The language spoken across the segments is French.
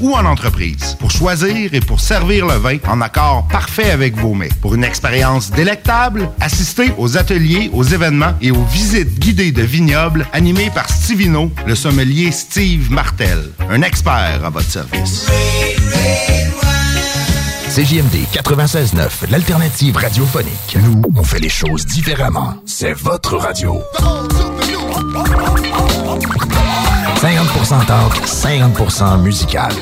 ou en entreprise. Pour choisir et pour servir le vin en accord parfait avec vos mets. Pour une expérience délectable, assistez aux ateliers, aux événements et aux visites guidées de vignobles animées par Stivino, le sommelier Steve Martel. Un expert à votre service. CJMD 96.9, l'alternative radiophonique. Nous, on fait les choses différemment. C'est votre radio. 50% talk, 50% musical.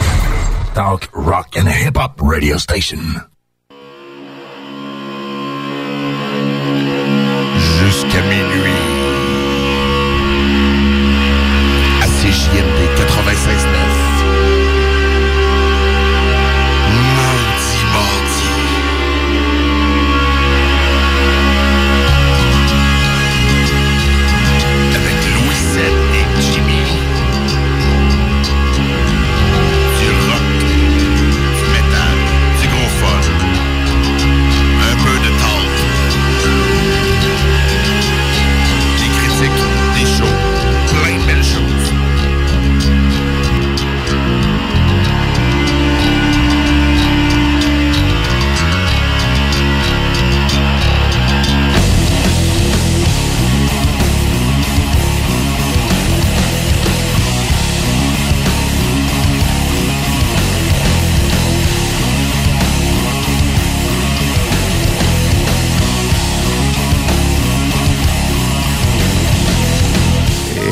Talk, rock and hip-hop radio station. Jusqu'à minuit. À CJMD 96.9.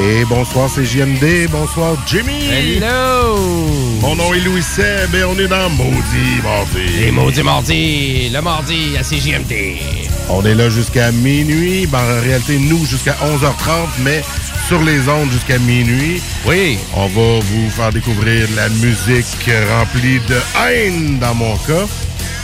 Et bonsoir, c'est JMD. Bonsoir, Jimmy. Hello! Mon nom est Louis Seb et on est dans Maudit Mardi. Les maudits mardis, le mardi à CJMD. On est là jusqu'à minuit. Ben, en réalité, nous, jusqu'à 11h30, mais sur les ondes jusqu'à minuit. Oui. On va vous faire découvrir la musique remplie de haine, dans mon cas.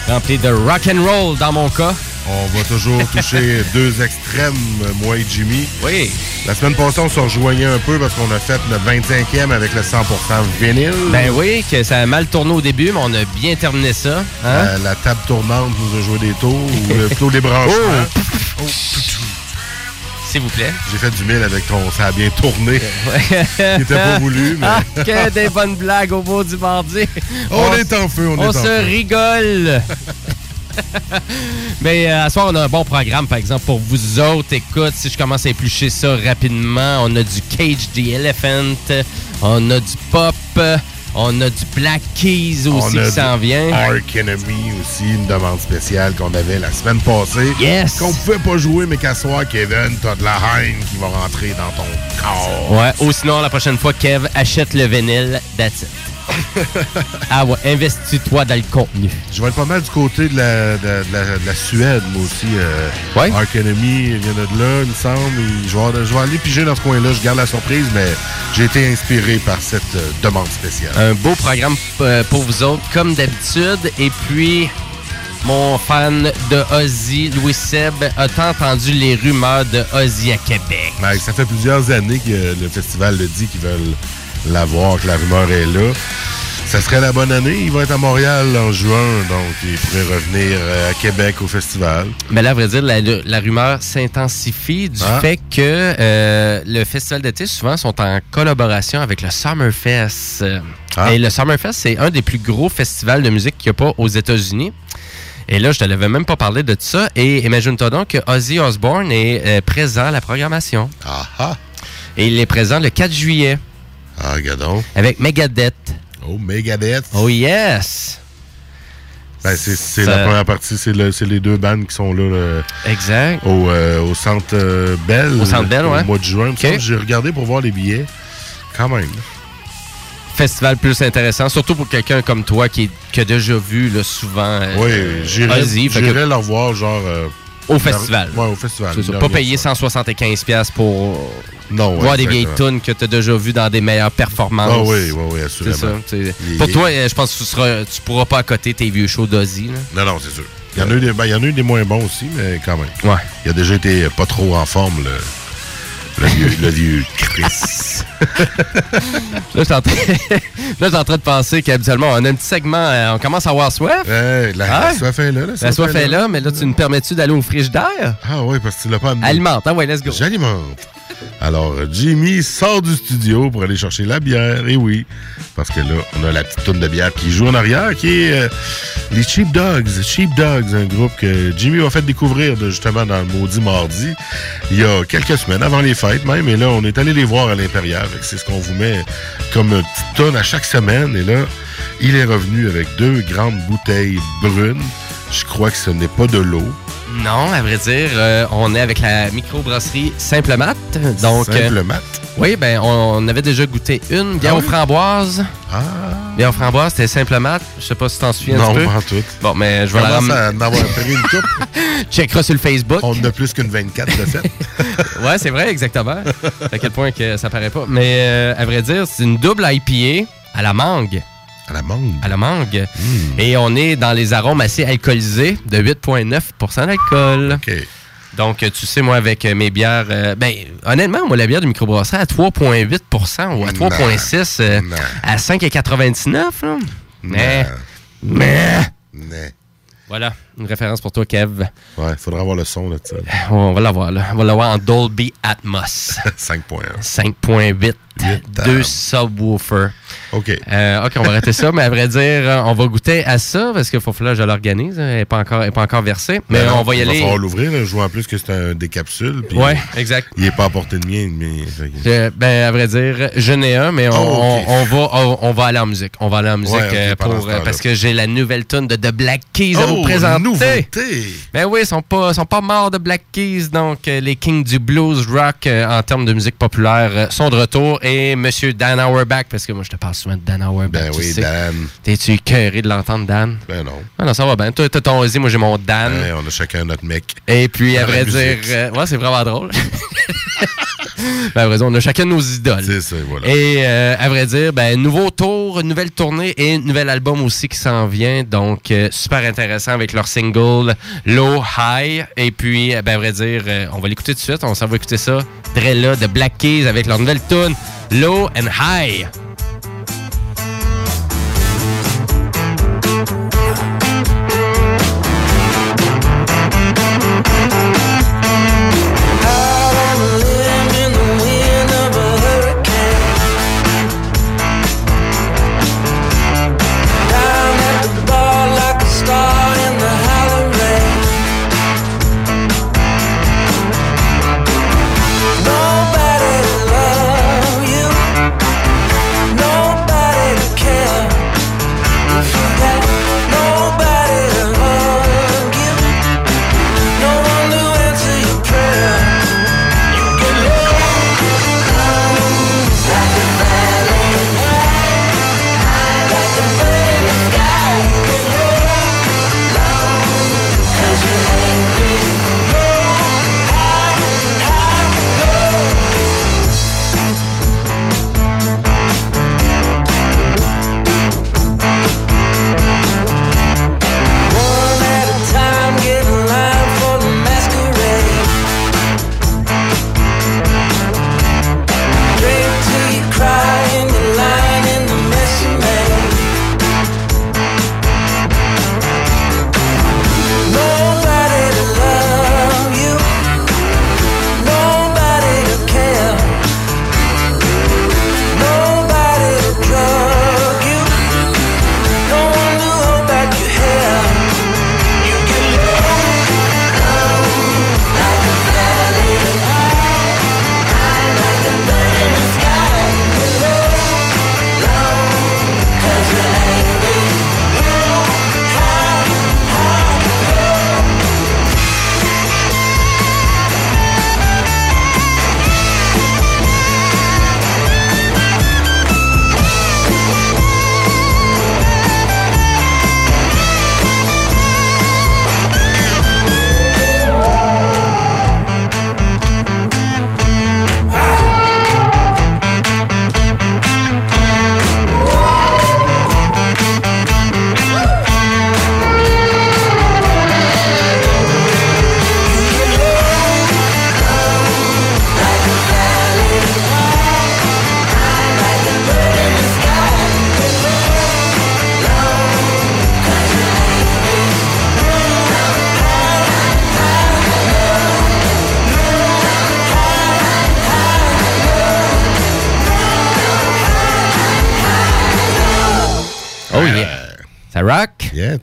Rempli de rock and roll dans mon cas. On va toujours toucher deux extrêmes, moi et Jimmy. Oui. La semaine passée, on se rejoignait un peu parce qu'on a fait notre 25e avec le 100% vinyle. Ben oui, que ça a mal tourné au début, mais on a bien terminé ça. Hein? Euh, la table tournante nous a joué des tours, ou plutôt des branchements. Oh, S'il vous plaît. J'ai fait du mille avec ton ça a bien tourné. Qui était pas voulu, mais. Ah, que des bonnes blagues au bout du mardi. On est en feu, on est en se feu. rigole. Mais euh, à ce soir, on a un bon programme, par exemple, pour vous autres. Écoute, si je commence à éplucher ça rapidement, on a du Cage the Elephant, on a du pop, on a du Black Keys aussi On a qui s'en vient. Ark Enemy aussi, une demande spéciale qu'on avait la semaine passée. Yes! Qu'on pouvait pas jouer, mais qu'à soir, Kevin, t'as de la haine qui va rentrer dans ton corps. Ouais, ou sinon, la prochaine fois, Kev, achète le vinyle, that's it. Ah ouais, investis-toi dans le contenu. Je vais être pas mal du côté de la, de, de la, de la Suède, moi aussi. Euh, Ouais. Ark Enemy, il vient de là, il me semble. je, vais, avoir- je vais aller piger dans ce coin-là. Je garde la surprise, mais j'ai été inspiré par cette euh, demande spéciale. Un beau programme euh, pour vous autres, comme d'habitude. Et puis, mon fan de Ozzy, Louis Seb, a-t entendu les rumeurs de Ozzy à Québec? Ben, ça fait plusieurs années que le festival le dit qu'ils veulent l'avoir, que la rumeur est là. Ça serait la bonne année. Il va être à Montréal en juin, donc il pourrait revenir euh, à Québec au festival. Mais là, à vrai dire, la, la rumeur s'intensifie du Ah. fait que euh, le festival d'été, souvent, sont en collaboration avec le Summerfest. Ah. Et le Summerfest, c'est un des plus gros festivals de musique qu'il n'y a pas aux États-Unis. Et là, je te l'avais même pas parlé de ça. Et imagine-toi donc que Ozzy Osbourne est euh, présent à la programmation. Ah ah! Et il est présent le 4 juillet Ah, gadon. avec Megadeth. Oh, Megadeth. Oh yes! Ben, c'est la première partie, c'est le- c'est les deux bandes qui sont là, Exact. au, euh, au Centre euh, Bell. Au Centre Bell, ouais. Au mois de juin. J'ai regardé pour voir les billets. Quand même. Festival plus intéressant, surtout pour quelqu'un comme toi qui, qui a déjà vu là, souvent euh, Oui, que- j'irais leur voir, genre... Au festival. Ouais, au festival. C'est ça, Leur Pas payer ça. 175$ piastres pour Non, ouais, voir des vieilles tunes que tu as déjà vues dans des meilleures performances. Ah oui, oui, oui, assurément. ça. Pour toi, euh, je pense que tu, seras, tu pourras pas accoter tes vieux shows d'Ozzy. là. Non, non, c'est sûr. Il y, en a eu des, ben, il y en a eu des moins bons aussi, mais quand même. Ouais. Il a déjà été pas trop en forme, le, Le vieux, le vieux Chris. Là, je suis en, train... en train de penser qu'habituellement, on a un petit segment, euh, on commence à avoir soif. Hey, la, la soif est là. La soif est là, mais là, tu nous permets-tu d'aller au frigidaire? Ah oui, parce que tu l'as pas amené. Alimente, hein, ouais, let's go. J'alimente. Alors, Jimmy sort du studio pour aller chercher la bière. Et oui, parce que là, on a la petite tonne de bière qui joue en arrière, qui est euh, les Cheap Dogs. Cheap Dogs, un groupe que Jimmy m'a fait découvrir de, justement dans le Maudit Mardi, il y a quelques semaines, avant les fêtes même. Et là, on est allé les voir à que C'est ce qu'on vous met comme une petite tonne à chaque semaine. Et là, il est revenu avec deux grandes bouteilles brunes. Je crois que ce n'est pas de l'eau. Non, à vrai dire, euh, on est avec la microbrasserie Simple Mat. Donc, euh, Simple mat. oui, ben, on avait déjà goûté une bière Ah aux framboises. Ah, Bière aux framboises, c'était Simple Mat. Je sais pas si t'en souviens un non, petit peu. pas en tout. Bon, mais je vais la ramener. en avoir pris une coupe? Checkera sur le Facebook. On en a plus qu'une 24 de fait. Ouais, c'est vrai, exactement. à quel point que ça paraît pas. Mais euh, à vrai dire, c'est une double IPA à la mangue. À la mangue. À la mangue. Hmm. Et on est dans les arômes assez alcoolisés de 8,9% d'alcool. OK. Donc, euh, tu sais, moi, avec euh, mes bières... euh, ben, honnêtement, moi, la bière de microbrasserie à 3,8% ou à 3,6 euh, à 5,99 là. Mais, mais... Voilà, une référence pour toi, Kev. Ouais, faudra avoir le son là, ça. On va l'avoir, là. On va l'avoir en Dolby Atmos. 5.1. 5.8. Deux subwoofers. OK. Euh, OK, on va arrêter ça, mais à vrai dire, euh, on va goûter à ça parce qu'il faut que je l'organise. Elle n'est pas, encore- elle est pas encore versée. Mais Ben non, on va y Il va aller. falloir l'ouvrir. Je vois en plus que c'est un des capsules. Ouais, exact. Il est pas à portée de mien. Mais... Euh, ben, à vrai dire, je n'ai un, mais on, Oh, ok. on- on va, on, on va aller en musique. On va aller en musique Ouais, pour, parce que j'ai la nouvelle tune de The Black Keys à vous Oh, présenter. Nouveauté! Ben oui, ils sont pas, sont pas morts de Black Keys, donc euh, les kings du blues rock euh, en termes de musique populaire euh, sont de retour. Et Monsieur Dan Auerbach, parce que moi je te parle souvent de Dan Auerbach. Ben tu oui, sais. Dan. T'es-tu écœuré de l'entendre, Dan? Ben non. Ah non, ça va bien. Toi, t'as ton Ozzy, moi j'ai mon Dan. Ouais, on a chacun notre mec. Et puis, à vrai dire, ouais, c'est vraiment drôle. ben, à vrai dire, on a chacun nos idoles. C'est ça, voilà. Et euh, à vrai dire, ben, nouveau tour, nouvelle tournée et nouvel album aussi qui s'en vient. Donc, euh, super intéressant avec leur single Low High. Et puis, euh, ben, à vrai dire, euh, on va l'écouter tout de suite. On s'en va écouter ça. Là de Black Keys avec leur nouvelle tune Low and High.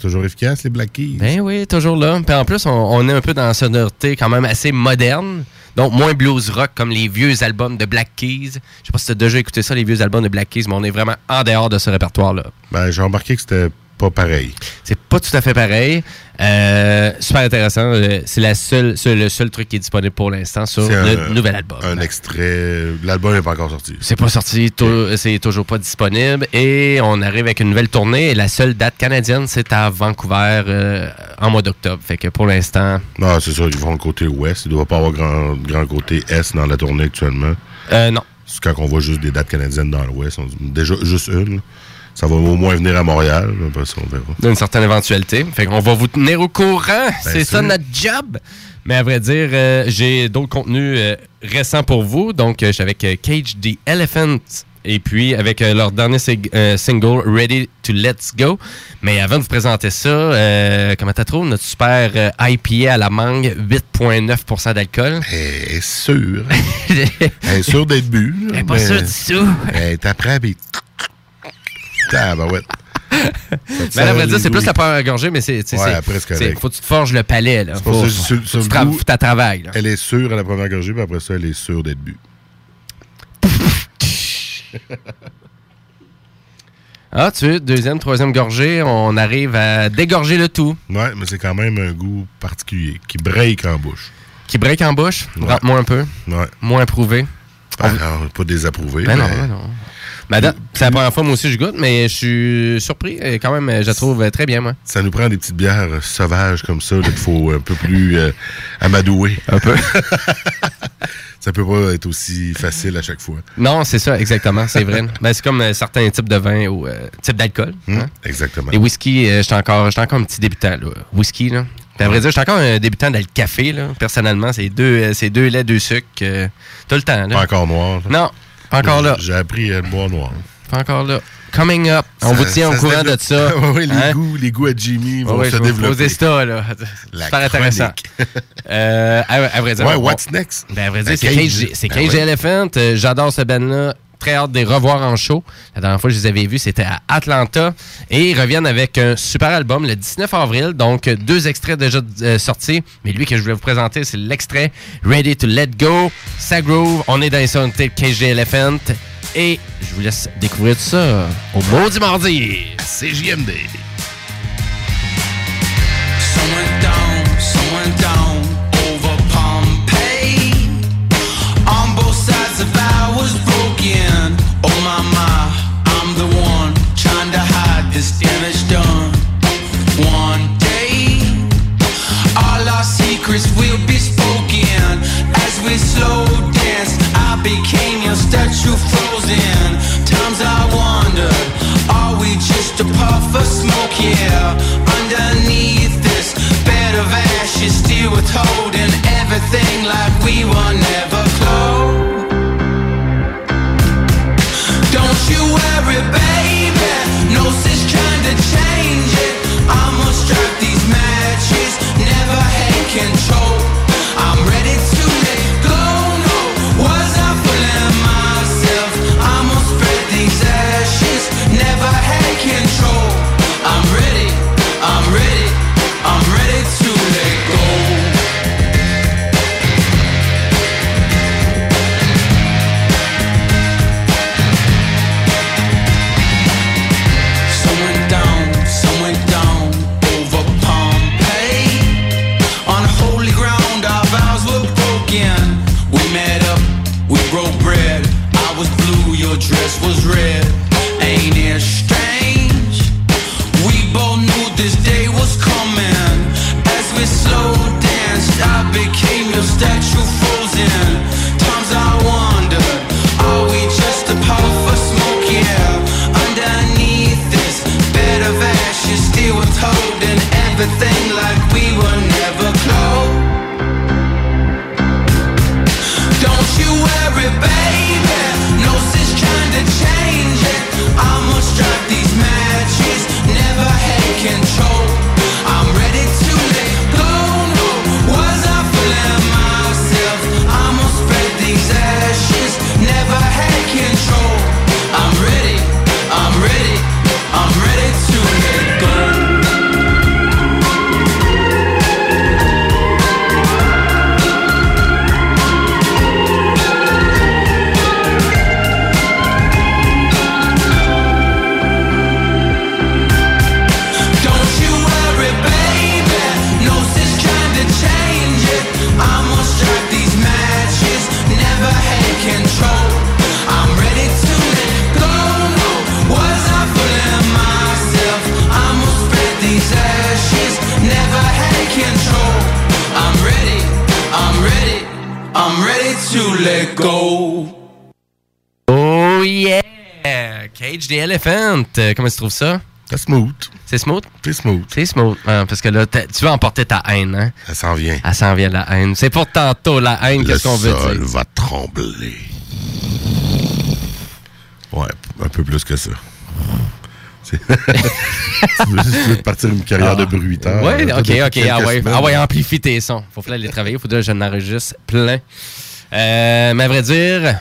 Toujours efficace, les Black Keys. Ben oui, toujours là. Puis en plus, on, on est un peu dans la sonorité quand même assez moderne. Donc, moins blues rock comme les vieux albums de Black Keys. Je sais pas si tu as déjà écouté ça, les vieux albums de Black Keys, mais on est vraiment en dehors de ce répertoire-là. Ben, j'ai remarqué que c'était pas pareil. Pas tout à fait pareil. Euh, super intéressant. Euh, C'est la seule, seul- le seul truc qui est disponible pour l'instant sur le nouvel album. Un extrait. L'album n'est pas encore sorti. C'est pas sorti, c'est toujours pas disponible. Et on arrive avec une nouvelle tournée. Et la seule date canadienne, c'est à Vancouver euh, en mois d'octobre. Fait que pour l'instant, Non, c'est ça, ils vont le côté ouest. Il ne doit pas avoir grand, grand côté est dans la tournée actuellement. euh, non. C'est quand on voit juste des dates canadiennes dans l'ouest. on dit Déjà, juste une. Ça va au moins venir à Montréal. Ça, on verra. d'une certaine éventualité. Fait qu'on va vous tenir au courant. c'est ça notre job. Mais à vrai dire, euh, j'ai d'autres contenus euh, récents pour vous. Donc, euh, je suis avec Cage the Elephant. Et puis, avec leur dernier sig- single, Ready to Let's Go. Mais avant de vous présenter ça, euh, comment t'as trouvé notre super IPA à la mangue, 8,9% d'alcool? Elle est sûre. Elle est sûre d'être bu. là, Elle est pas mais sûre du tout. Elle est après, puis. Tabarouette. Mais à vrai dire, c'est plus la première gorgée, mais c'est. c'est- Ouais, après, c'est correct. Faut que tu te forges le palais, là. C'est pour Faut, ça que sur- sur tu tra- goût- faut ta travail, là. Elle est sûre à la première gorgée, puis après ça, elle est sûre d'être bu. Ah, tu veux, deuxième, troisième gorgée, on arrive à dégorger le tout. Ouais, mais c'est quand même un goût particulier, qui break en bouche. Qui break en bouche, Ouais. rentre-moi un peu, Ouais. moins approuvé. Ah, non, pas désapprouvé. Ben non, mais- ben non. Madame, c'est la première fois, moi aussi, je goûte, mais je suis surpris. Et quand même, je la trouve très bien, moi. Ça nous prend des petites bières euh, sauvages comme ça, qu'il faut un peu plus euh, amadouer. Un peu. Ça peut pas être aussi facile à chaque fois. non, c'est ça, exactement, c'est vrai. ben, c'est comme euh, certains types de vin ou euh, types d'alcool. Hum, hein. Exactement. Les whisky, euh, j'étais encore, encore un petit débutant, là. Whisky, là. À vrai dire, j'étais encore un débutant dans le café, là. Personnellement, c'est deux, c'est deux laits, deux sucres, tout le temps, là. Pas encore noir. là. Non, pas encore là. J'ai appris à le boire noir. Pas encore là. Coming up. On Ça- vous tient au courant de ça. oui, les, Hein? goûts, les goûts à Jimmy vont se faut- développer. ça, là. Super intéressant. Euh, à, à vrai dire, Ouais, on- what's next? Ben, à vrai dire, c'est c'est Ben. Elephant. Euh, J'adore ce band-là. Très hâte de les revoir en show. La dernière fois que je les avais vus, c'était à Atlanta. Et ils reviennent avec un super album le 19 avril. Donc, deux extraits déjà euh, sortis. Mais lui que je voulais vous présenter, c'est l'extrait Ready to Let Go. Ça groove. On est dans les sonorités Cage Elephant. Et je vous laisse découvrir tout ça au Maudit Mardi. CJMD. Someone a puff of smoke? Yeah, underneath this bed of ashes, still withholding everything like we were never Comment tu trouves ça? C'est smooth. C'est smooth? C'est smooth. C'est smooth. hein, parce que là, tu vas emporter ta haine, hein? Ça s'en vient. Elle s'en vient la haine. C'est pour tantôt la haine, Le qu'est-ce qu'on veut sol dire? va trembler. Ouais, un peu plus que ça. Tu, veux, tu veux partir une carrière de bruiteur. Oui, là, ok, ok. Ah ouais, ah ouais, amplifie tes sons. Faut falloir les travailler. Faut que je n'enregistre plein. Euh, mais à vrai dire,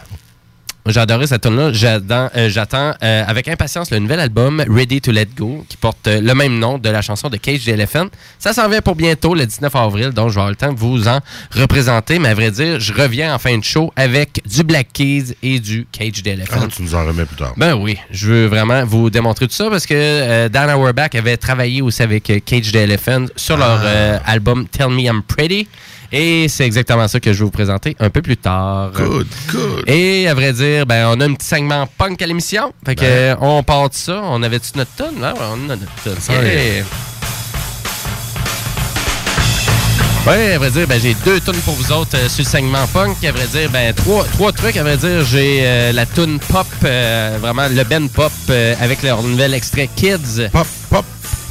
adoré cette tune-là. J'attends, euh, j'attends euh, avec impatience le nouvel album Ready to Let Go, qui porte euh, le même nom de la chanson de Cage the Elephant. Ça s'en vient pour bientôt, le 19 avril, donc je vais avoir le temps de vous en représenter. Mais à vrai dire, je reviens en fin de show avec du Black Keys et du Cage the Elephant. Ah, tu nous en remets plus tard. Ben oui, je veux vraiment vous démontrer tout ça parce que euh, Dan Auerbach avait travaillé aussi avec Cage the Elephant sur leur Ah. euh, album Tell Me I'm Pretty. Et c'est exactement ça que je vais vous présenter un peu plus tard. Good, good. Et à vrai dire, ben, on a un petit segment punk à l'émission. Fait que Ben. euh, on part de ça. On avait-tu notre tonne? Là, on a notre tonne. Yeah. Ouais, à vrai dire, ben, j'ai deux tunes pour vous autres euh, sur le segment punk. À vrai dire, ben, trois, trois trucs. À vrai dire, j'ai euh, la tune pop, euh, vraiment le Ben Pop avec leur nouvel extrait Kids. Pop, pop,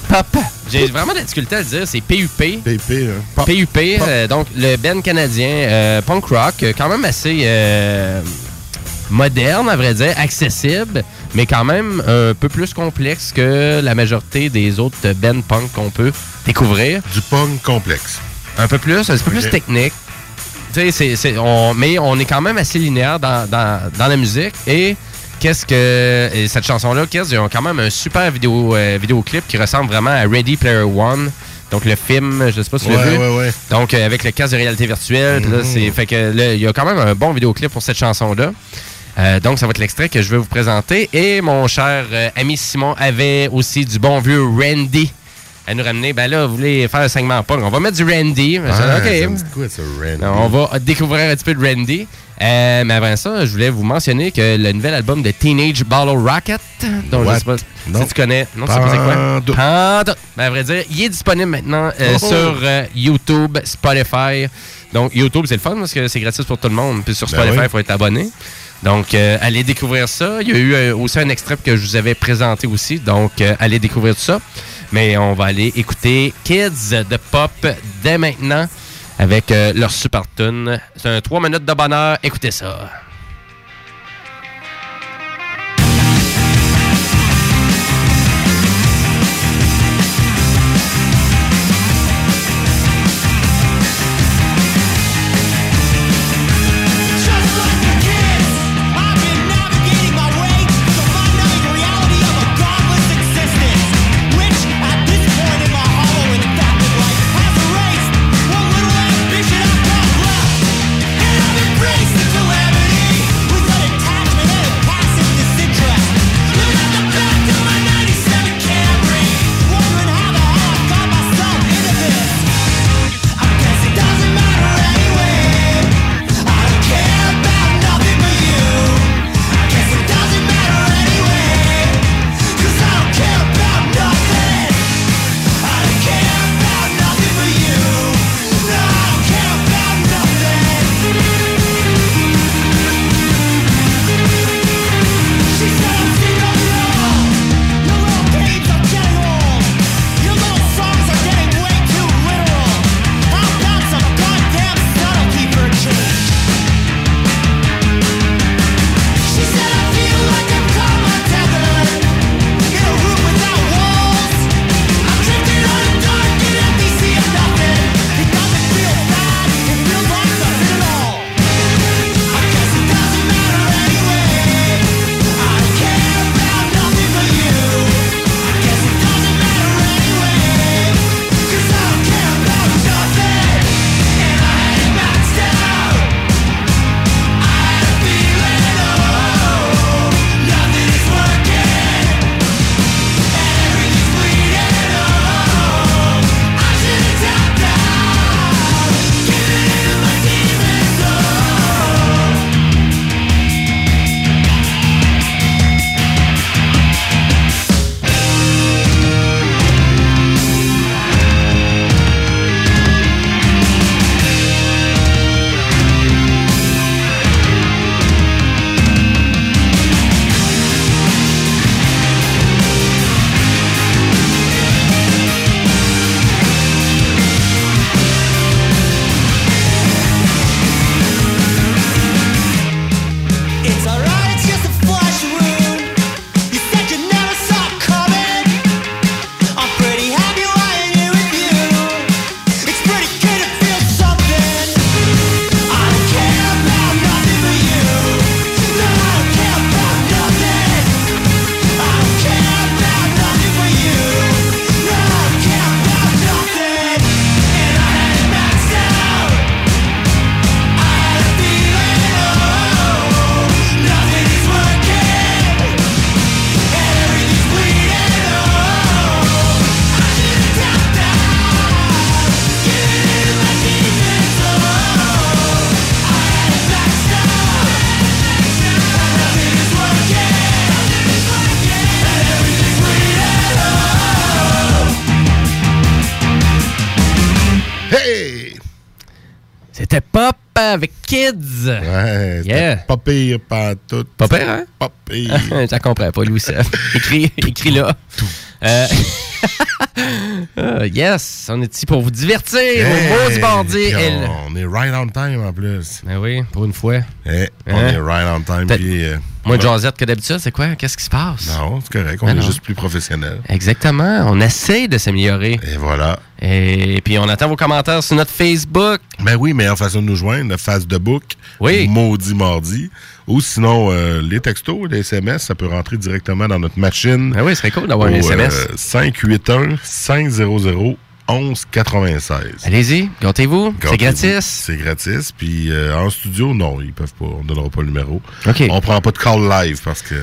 Pop. J'ai vraiment de la difficulté à le dire. C'est PUP. PP, hein. PUP, euh, donc le band canadien euh, punk rock, euh, quand même assez euh, moderne, à vrai dire, accessible, mais quand même un peu plus complexe que la majorité des autres bands punk qu'on peut découvrir. Du punk complexe. Un peu plus, un peu plus technique. Tu sais, c'est- c'est- on- mais on est quand même assez linéaire dans, dans- dans la musique. Et qu'est-ce que. et cette chanson-là, qu'est-ce ils ont quand même un super vidéo, euh, vidéoclip qui ressemble vraiment à Ready Player One. Donc le film, je sais pas si tu l'as Ouais, vu. ouais, ouais. Donc euh, avec le casque de réalité virtuelle. là, Mhm. c'est fait que là, il y a quand même un bon vidéoclip pour cette chanson-là. Euh, donc, ça va être l'extrait que je vais vous présenter. Et mon cher euh, ami Simon avait aussi du bon vieux Randy à nous ramener. Ben là, vous voulez faire un segment punk. On va mettre du Randy. Je dis, Ouais, ça me OK. dit quoi, ça, Randy? On va découvrir un petit peu de Randy. Euh, mais avant ça, je voulais vous mentionner que le nouvel album de Teenage Bottle Rocket, dont je What? sais pas Non. si tu connais. Non, sais pas c'est quoi? Pantoute. Ben, à vrai dire, il est disponible maintenant euh, Oh. sur euh, YouTube, Spotify. Donc, YouTube, c'est le fun parce que c'est gratuit pour tout le monde. Puis sur Ben Spotify, il oui. faut être abonné. Donc, euh, allez découvrir ça. Il y a eu euh, aussi un extrait que je vous avais présenté aussi. Donc, euh, allez découvrir tout ça. Mais on va aller écouter Kids de Pop dès maintenant avec euh, leur super tune. C'est un 3 minutes de bonheur. Écoutez ça. C'était Pop avec Kids. Ouais, Yeah. pas pire, pas tout. Pas pire, hein? Pas pire. J'en comprends pas, Louis Sef. écrit, écrit là. Euh, euh, yes, on est ici pour vous divertir. Hey, on, on est right on time en plus. Ben oui, pour une fois. Eh, on Hein? est right on time. Puis, euh, Moins de jasette que d'habitude, c'est quoi? Qu'est-ce qui se passe? non, c'est correct. On Ben est non. juste plus professionnel. Exactement. On essaie de s'améliorer. Et voilà. Et puis, on attend vos commentaires sur notre Facebook. Ben oui, meilleure façon de nous joindre, le face de book. Oui. Maudit mardi. Ou sinon, euh, les textos, les SMS, ça peut rentrer directement dans notre machine. Ben oui, ce serait cool d'avoir un SMS. euh, 581 500 1196. Allez-y, gâtez-vous. C'est gratis. C'est gratis. Puis euh, en studio, non, ils peuvent pas. On donnera pas le numéro. OK. On prend pas de call live parce que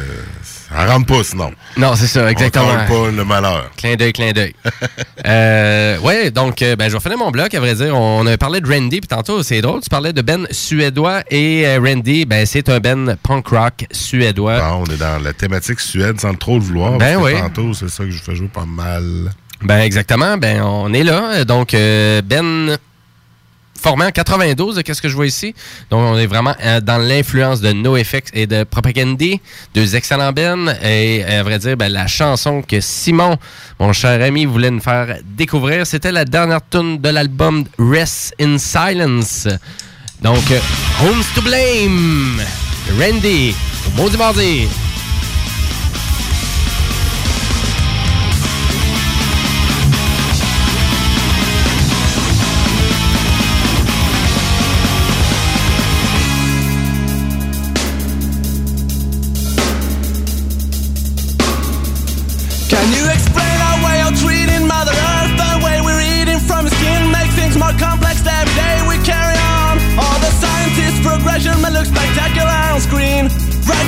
ça rentre pas sinon. Non, c'est ça, exactement. On pas le malheur. Clin d'œil, clin d'œil. euh, ouais, donc, euh, ben, je vais finir mon bloc, à vrai dire. On a parlé de Randy, puis tantôt, c'est drôle, tu parlais de Ben suédois et euh, Randy, ben, c'est un Ben punk rock suédois. Bon, on est dans la thématique Suède sans trop le vouloir. Ben oui. Tantôt, c'est ça que je fais jouer pas mal. Ben, exactement. Ben, on est là. Donc, euh, Ben formé en 92, qu'est-ce que je vois ici? Donc, on est vraiment euh, dans l'influence de NoFX et de Propagandy, deux excellents Ben. Et à vrai dire, ben, la chanson que Simon, mon cher ami, voulait nous faire découvrir, c'était la dernière tune de l'album Rest in Silence. Donc, euh, Homes to Blame, Randy, au mardi.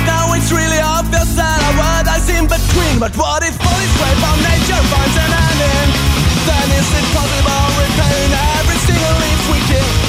Now it's really obvious that our world is in between. But what if all this way from nature finds an ending? Then is it possible repairing every single leaf we kill?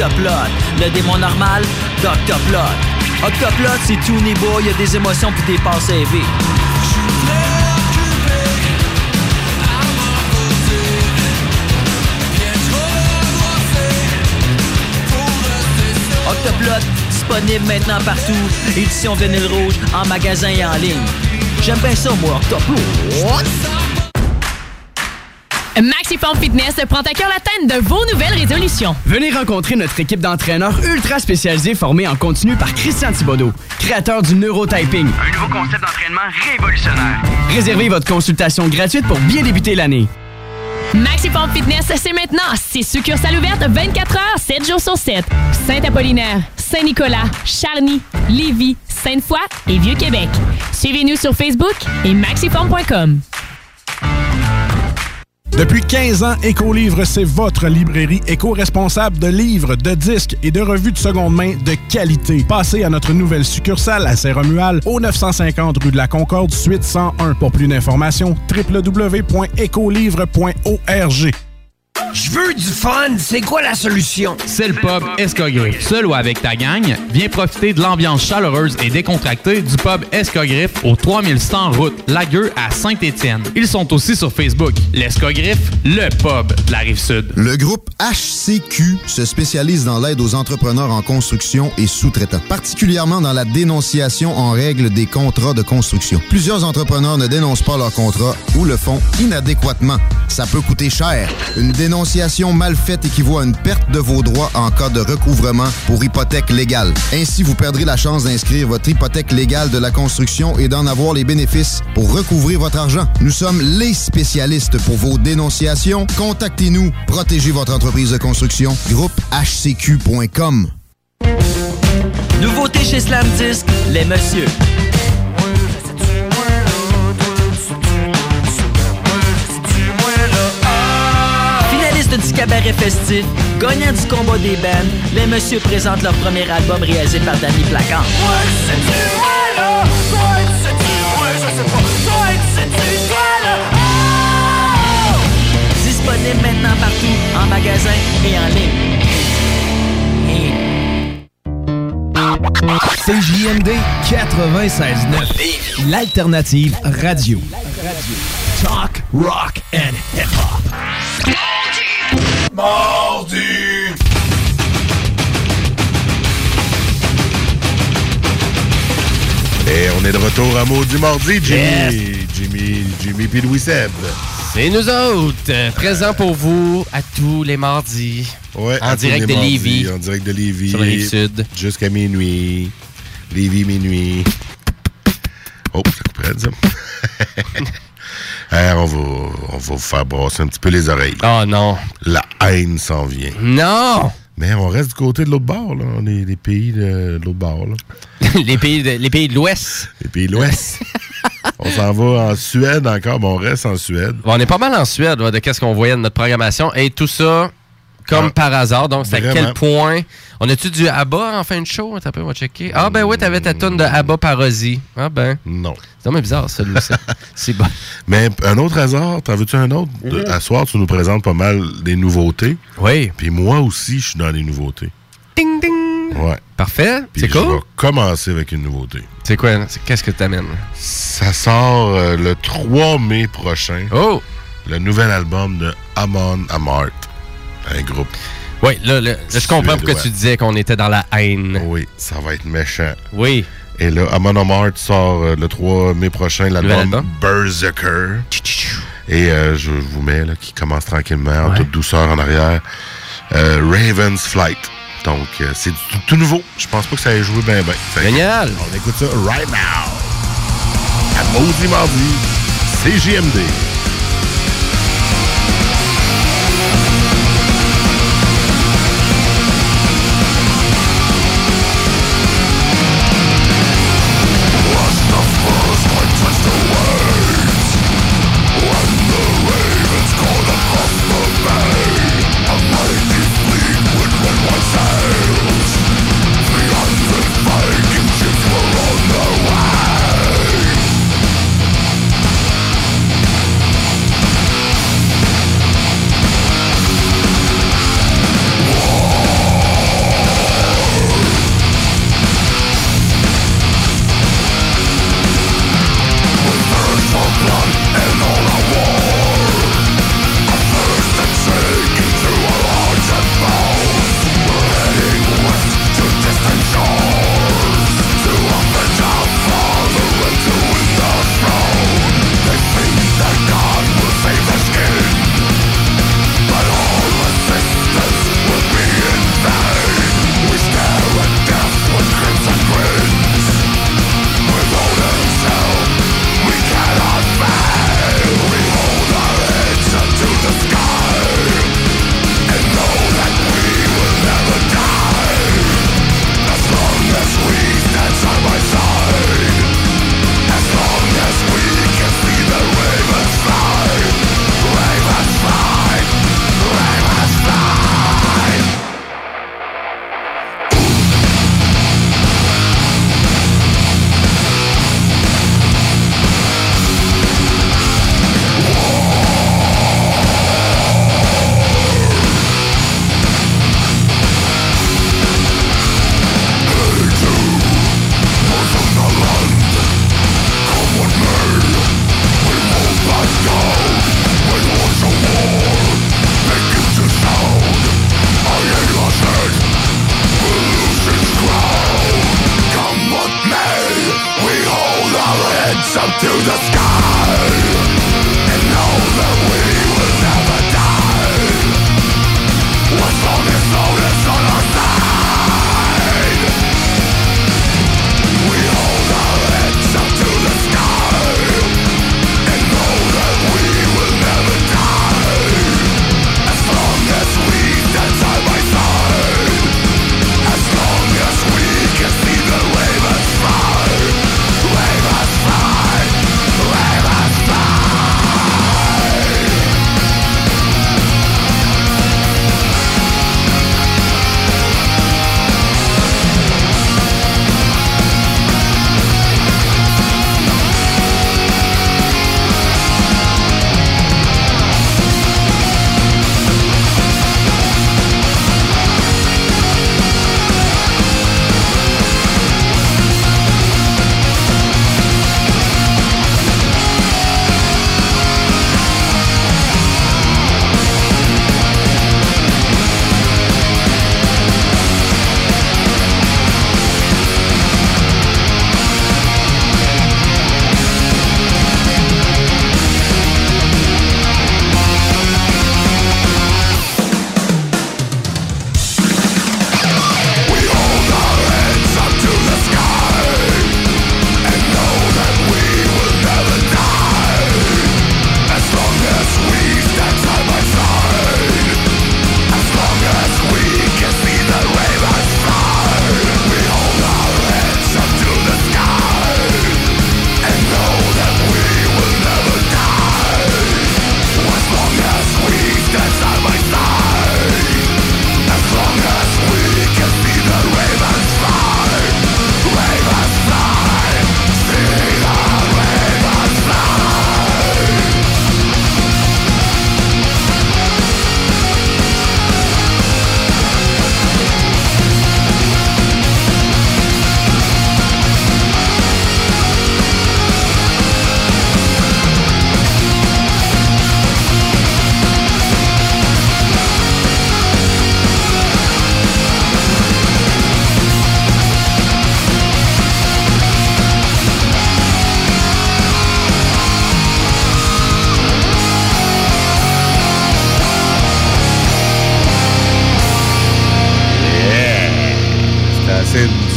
Album d'Octoplot. Le démon normal, d'Octoplot. Octoplot, c'est tout niveau, il y a des émotions puis des passes élevées. Octoplot, disponible maintenant partout. Édition vinyle rouge, en magasin et en ligne. J'aime bien ça, moi, Octoplot. Maxiform Fitness prend à cœur l'atteinte de vos nouvelles résolutions. Venez rencontrer notre équipe d'entraîneurs ultra spécialisés formés en continu par Christian Thibodeau, créateur du neurotyping. Un nouveau concept d'entraînement révolutionnaire. Réservez votre consultation gratuite pour bien débuter l'année. Maxiform Fitness, c'est maintenant. C'est succursale ouverte 24 heures, 7 jours sur 7. Saint-Apollinaire, Saint-Nicolas, Charny, Lévis, Sainte-Foy et Vieux-Québec. Suivez-nous sur Facebook et maxiform.com. Depuis 15 ans, Écolivre, c'est votre librairie éco-responsable de livres, de disques et de revues de seconde main de qualité. Passez à notre nouvelle succursale à Saint-Romual, au 950 rue de la Concorde, suite 101. Pour plus d'informations, www.écolivre.org. Je veux du fun, c'est quoi la solution? C'est le pub Escogriffe. Seul ou avec ta gang, viens profiter de l'ambiance chaleureuse et décontractée du pub Escogriffe au 3100 route Lagueux à Saint-Étienne. Ils sont aussi sur Facebook. L'Escogriffe, le pub de la Rive-Sud. Le groupe HCQ se spécialise dans l'aide aux entrepreneurs en construction et sous-traitants, particulièrement dans la dénonciation en règle des contrats de construction. Plusieurs entrepreneurs ne dénoncent pas leurs contrats ou le font inadéquatement. Ça peut coûter cher. Une dénonciation mal faite équivaut à une perte de vos droits en cas de recouvrement pour hypothèque légale. Ainsi, vous perdrez la chance d'inscrire votre hypothèque légale de la construction et d'en avoir les bénéfices pour recouvrir votre argent. Nous sommes les spécialistes pour vos dénonciations. Contactez-nous. Protégez votre entreprise de construction. Groupe HCQ.com. Nouveauté chez Slam Disc, les messieurs. Finaliste du cabaret festif, gagnant du combat des bands, les messieurs présentent leur premier album réalisé par Danny Placan. Disponible maintenant partout, en magasin et en ligne. CJMD 96.9. L'alternative radio. Talk, rock and hip-hop. Mardi! Et on est de retour à Maudit Mardi, Jimmy. Yes. Jimmy, Jimmy puis Louis Seb. C'est nous autres, euh, présents pour vous à tous les mardis. Ouais, en direct de mardis, Lévis. En direct de Lévis. Sur la Rive-Sud. Jusqu'à minuit. Lévis, minuit. Oh, ça couperait, ça. Eh, on, va, on va vous faire brasser un petit peu les oreilles. Oh non. La haine s'en vient. Non! Mais on reste du côté de l'autre bord, là. On est des pays de, de l'autre bord, là. les, pays de, les pays de l'Ouest. Les pays de l'Ouest. on s'en va en Suède encore, mais on reste en Suède. Bon, on est pas mal en Suède là, de qu'est-ce qu'on voyait de notre programmation. Et tout ça, comme Ah. par hasard. Donc, c'est à quel point. On a-tu du ABBA en fin de show? Attends on va checker. Ah, ben oui, t'avais ta tonne de ABBA Parosie. Ah, ben. Non. C'est vraiment bizarre, ça, Louis. c'est bon. Mais un autre hasard, t'en veux-tu un autre? De- À soir, tu nous présentes pas mal des nouveautés. Oui. Puis moi aussi, je suis dans les nouveautés. Ding, ding. Ouais. Parfait. Puis C'est Je cool. vais commencer avec une nouveauté. C'est quoi? Qu'est-ce que t'amènes? Ça sort euh, le 3 mai prochain. Oh! Le nouvel album de Amon Amart. Un groupe. Oui, là, là, là, je comprends pourquoi tu disais qu'on était dans la haine. Oui, ça va être méchant. Oui. Et là, Amon Amart sort euh, le 3 mai prochain l'album album? Berserker. Et euh, je vous mets, là, qui commence tranquillement, en toute douceur en arrière, euh, Raven's Flight. Donc, c'est tout, tout nouveau. Je pense pas que ça ait joué bien, bien. Génial! On écoute ça right now. À Maudit Mardi, CJMD.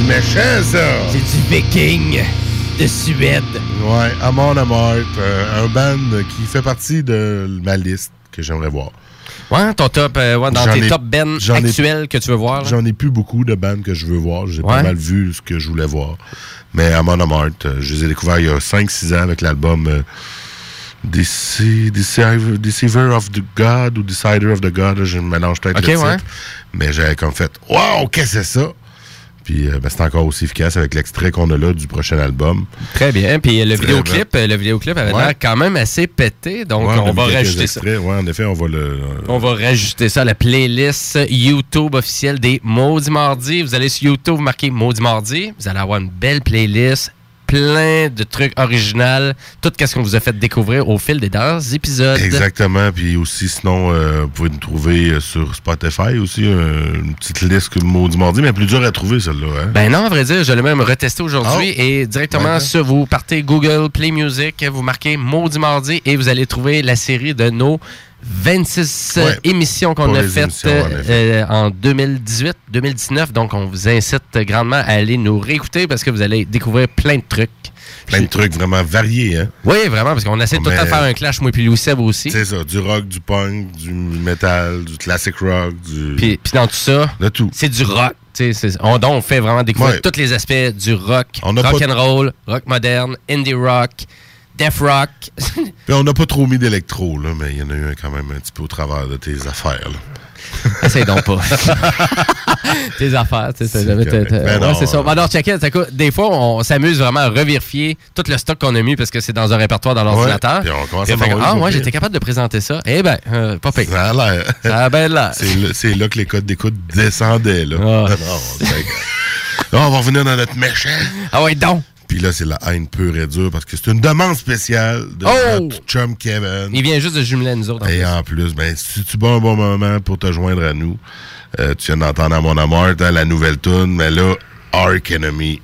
Méchant, ça! C'est du viking de Suède. Ouais, Amon Amart, euh, un band qui fait partie de ma liste que j'aimerais voir. Ouais, ton top, euh, ouais, dans tes ai- top bands ai- actuels que tu veux voir. J'en ai plus beaucoup de bandes que je veux voir. J'ai pas mal vu ce que je voulais voir. Mais Amon Amart, euh, je les ai découverts il y a 5-6 ans avec l'album euh, Dece- Deceiver, of the God ou Decider of the God. Je mélange peut-être Ok, le titre. ouais. Mais j'avais comme fait Wow, qu'est-ce que c'est ça? Puis euh, ben, c'est encore aussi efficace avec l'extrait qu'on a là du prochain album. Très bien. Puis euh, le vidéoclip, euh, le vidéoclip avait Ouais. l'air quand même assez pété. Donc, Ouais, on, va rajouter ça. Ouais, en effet, on va le. On va rajouter ça à la playlist YouTube officielle des Maudits Mardi. Vous allez sur YouTube, vous marquez Maudits Mardi. Vous allez avoir une belle playlist, plein de trucs originaux. Tout ce qu'on vous a fait découvrir au fil des derniers épisodes. Exactement. Puis aussi, sinon, euh, vous pouvez nous trouver euh, sur Spotify aussi, euh, une petite liste que Maudit Mardi, mais plus dur à trouver, celle-là. Hein? Ben non, à vrai dire, je l'ai même retesté aujourd'hui Oh. et directement Ouais. sur vous partez Google Play Music, vous marquez Maudit Mardi et vous allez trouver la série de nos 26 euh, Ouais. émissions qu'on a faites en effet. euh, en 2018-2019. Donc, on vous incite grandement à aller nous réécouter parce que vous allez découvrir plein de trucs. Plein de trucs vraiment variés, hein? Oui, vraiment, parce qu'on essaie tout le temps de faire un clash, moi et Louis Seb aussi. C'est ça, du rock, du punk, du metal, du classic rock, du... Puis, puis dans tout ça, c'est du rock. On, donc, on fait vraiment découvrir Ouais. tous les aspects du rock, On rock pas- and roll, rock moderne, indie rock, death rock. On n'a pas trop mis d'électro, là, mais il y en a eu un quand même un petit peu au travers de tes affaires, là. Essaye donc pas. Tes affaires, tu sais, c'est Ben ouais, non, ça. Ben alors, check it, écoute, des fois, on s'amuse vraiment à revérifier tout le stock qu'on a mis parce que c'est dans un répertoire dans l'ordinateur. puis on commence à faire un Ah, ouais, j'étais capable de présenter ça. Eh ben, euh, pas pire. Ça a l'air. Ça a bien l'air. C'est là, c'est là que les codes d'écoute descendaient, là. Non, c'est- Là, on va revenir dans notre méchant. Ah ouais, donc. Puis là, c'est la haine pure et dure parce que c'est une demande spéciale de Oh! notre chum Kevin. Il vient juste de jumeler à nous autres. en Et plus. en plus, ben, si tu bats un bon moment pour te joindre à nous, euh, tu viens d'entendre à mon amour hein, la nouvelle tune, mais là, Ark Enemy.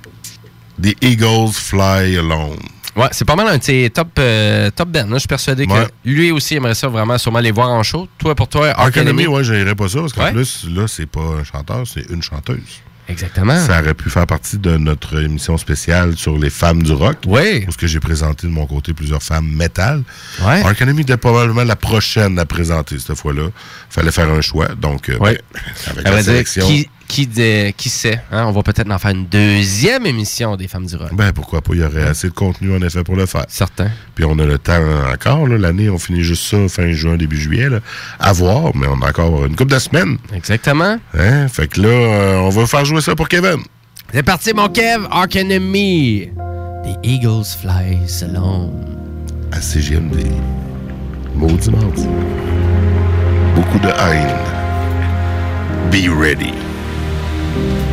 The Eagles Fly Alone. Ouais, c'est pas mal un top, euh, top Ben. Je suis persuadé Ouais. que lui aussi aimerait ça vraiment sûrement les voir en show. Toi, pour toi, Ark Enemy, Enemy? ouais, j'irais pas ça parce qu'en Ouais. plus, là, c'est pas un chanteur, c'est une chanteuse. Exactement. Ça aurait pu faire partie de notre émission spéciale sur les femmes du rock. Oui. Parce que j'ai présenté de mon côté plusieurs femmes métal. Ouais. Ark Enemy était probablement la prochaine à présenter cette fois-là. Fallait faire un choix. Donc, euh, Ouais. ben, avec la sélection. qui, qui, de- qui sait, hein, on va peut-être en faire une deuxième émission des Femmes du Rock. Ben, pourquoi pas? Il y aurait assez de contenu, en effet, pour le faire. Certain. Puis on a le temps encore, l'année, on finit juste ça fin juin, début juillet, là, à voir, mais on a encore une couple de semaines. Exactement. Hein? Fait que là, euh, on va faire jouer ça pour Kevin. C'est parti, mon Kev, Ark Enemy. The Eagles fly alone. À CGMD. Maudit mardi. Beaucoup de haine. Be ready. Thank you.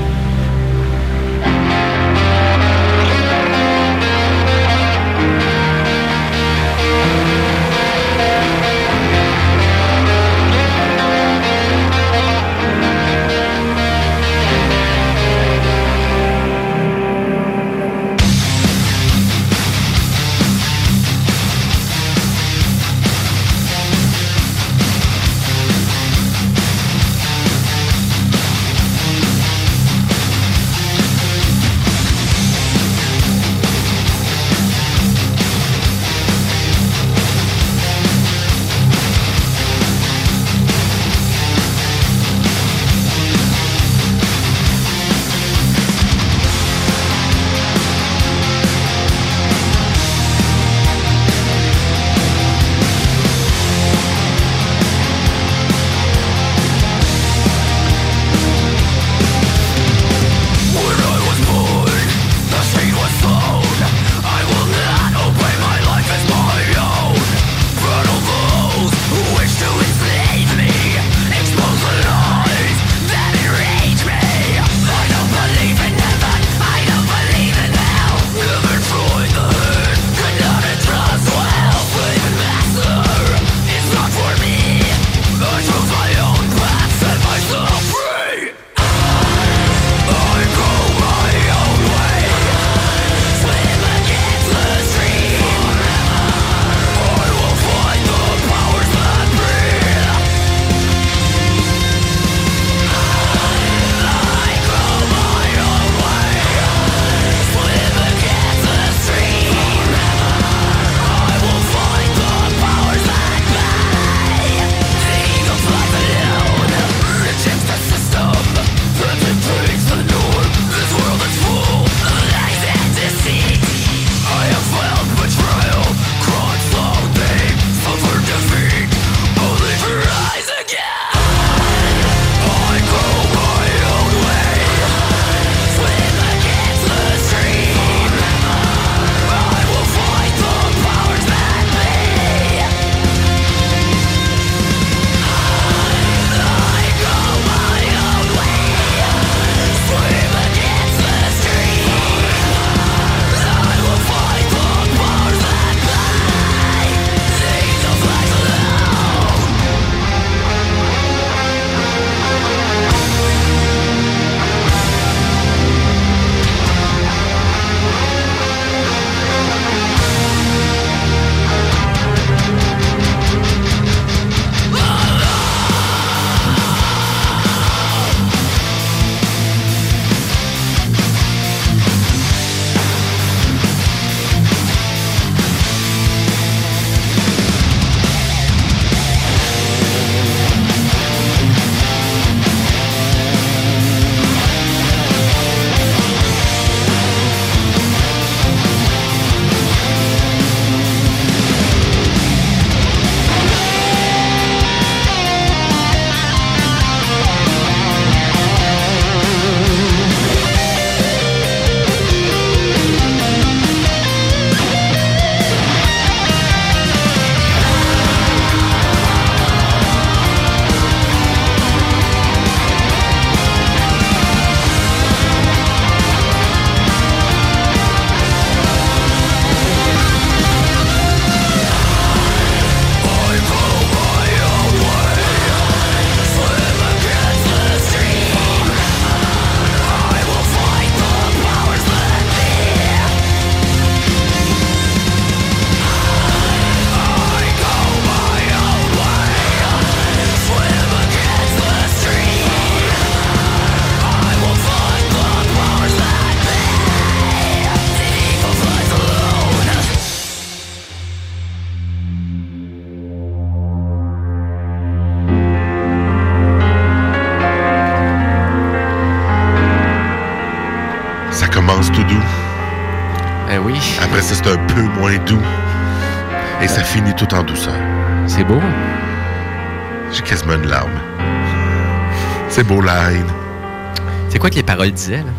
Paroles disaient, là?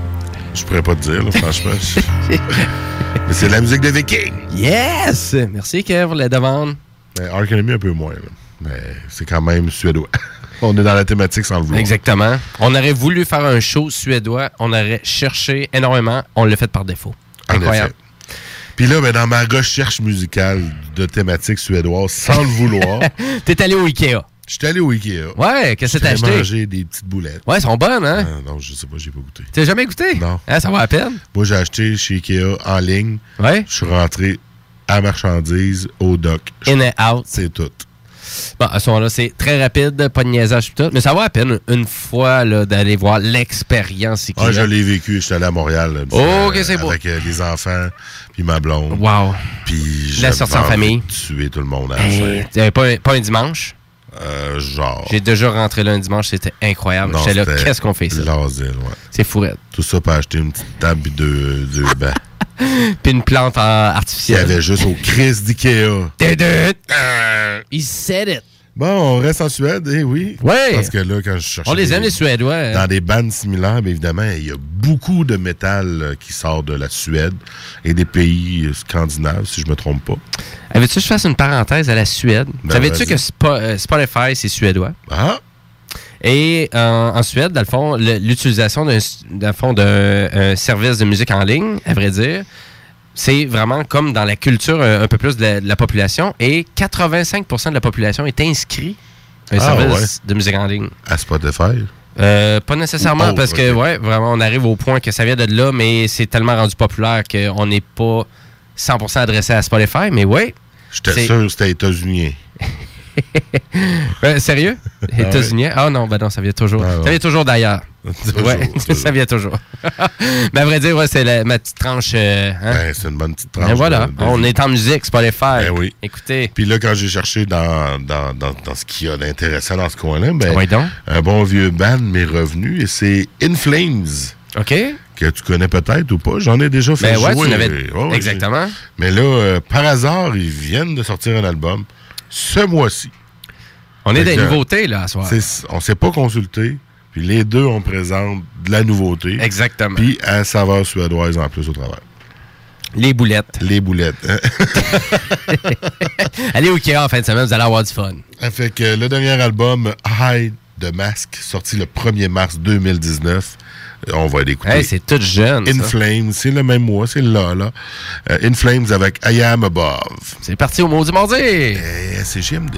Je pourrais pas te dire, là, franchement. Mais c'est la musique de Viking. Yes! Merci, Kev, pour la demande. Ark Enemy, un peu moins. là. Mais c'est quand même suédois. On est dans la thématique sans le vouloir. Exactement. On aurait voulu faire un show suédois. On aurait cherché énormément. On l'a fait par défaut. En Incroyable. effet. Puis là, ben, dans ma recherche musicale de thématique suédoise, sans le vouloir, T'es allé au Ikea. J'étais allé au Ikea. Ouais, qu'est-ce que t'as J'ai acheté? mangé des petites boulettes. Ouais, elles sont bonnes, hein? Ah, non, je sais pas, j'ai pas goûté. T'as jamais goûté? Non. Ah, ça va à peine? Moi, j'ai acheté chez Ikea en ligne. Ouais. Je suis rentré à marchandises, au doc. In and out. C'est tout. Bon, à ce moment-là, c'est très rapide, pas de niaisage et tout. Mais ça va à peine une fois d'aller voir l'expérience Ikea. Ah, je l'ai vécu. J'étais allé à Montréal. là, Oh, euh, ok, c'est beau. Avec euh, les enfants, puis ma blonde. Wow. Puis La sortie en famille. tuer tout le monde à la Hey, pas, un- pas un dimanche? Euh, genre. J'ai déjà rentré là un dimanche, c'était incroyable. J'étais là, qu'est-ce qu'on fait ici? l'asile, ouais. C'est fourette. Tout ça pour acheter une petite table et deux, deux bancs. Puis une plante en Il y artificielle. avait juste au Chris d'Ikea. Il said it. Bon, on reste en Suède, eh oui. Ouais. Parce que là, quand je cherchais... On les aime, des- les Suédois. hein. Dans des bandes similaires, mais évidemment, il y a beaucoup de métal euh, qui sort de la Suède et des pays euh, scandinaves, si je me trompe pas. Avais-tu que je fasse une parenthèse à la Suède? Ben, Savais-tu que euh, Spotify, c'est suédois? Ah! Et euh, en Suède, dans le fond, l'utilisation d'un service de musique en ligne, à vrai dire, c'est vraiment comme dans la culture euh, un, un peu plus de la, de la population. Et 85% de la population est inscrit à un Ah, service de musique en ligne. À Spotify? Euh, pas nécessairement, Oh, parce que, ouais, vraiment, on arrive au point que ça vient de là, mais c'est tellement rendu populaire qu'on n'est pas 100% adressé à Spotify, mais ouais. J'étais sûr que c'était états-unien. Euh, sérieux? Ah États-Unis? Ah non, ben non, ça vient toujours. Ah, ça vient toujours d'ailleurs. Ouais, toujours. ça vient toujours. Mais à vrai dire, ouais, c'est la- ma petite tranche. euh, hein? Ben, c'est une bonne petite tranche. Ben voilà, de- de on vie. est en musique, Spotify. Ben oui. Écoutez. Puis là, quand j'ai cherché dans, dans, dans, dans ce qu'il y a d'intéressant dans ce coin-là, ben, donc? un bon vieux band m'est revenu et c'est In Flames. OK. Que tu connais peut-être ou pas. J'en ai déjà fait Ben ouais, jouer. tu ouais, Exactement. Mais là, euh, par hasard, ils viennent de sortir un album ce mois-ci. On est des nouveautés, là, à soir. On s'est pas consulté. Puis les deux, on présente de la nouveauté. Exactement. Puis à saveur suédoise en plus au travers. Les boulettes. Les boulettes. hein? Allez au Ikea en fin de semaine, vous allez avoir du fun. Fait que le dernier album, Hide de Mask, sorti le 1er mars 2019. On va l'écouter. Hey, c'est tout jeune. In ça. Flames, c'est le même mois, c'est là, là. Euh, In Flames avec I Am Above. C'est parti au Maudit Mardi. Eh, c'est GMD.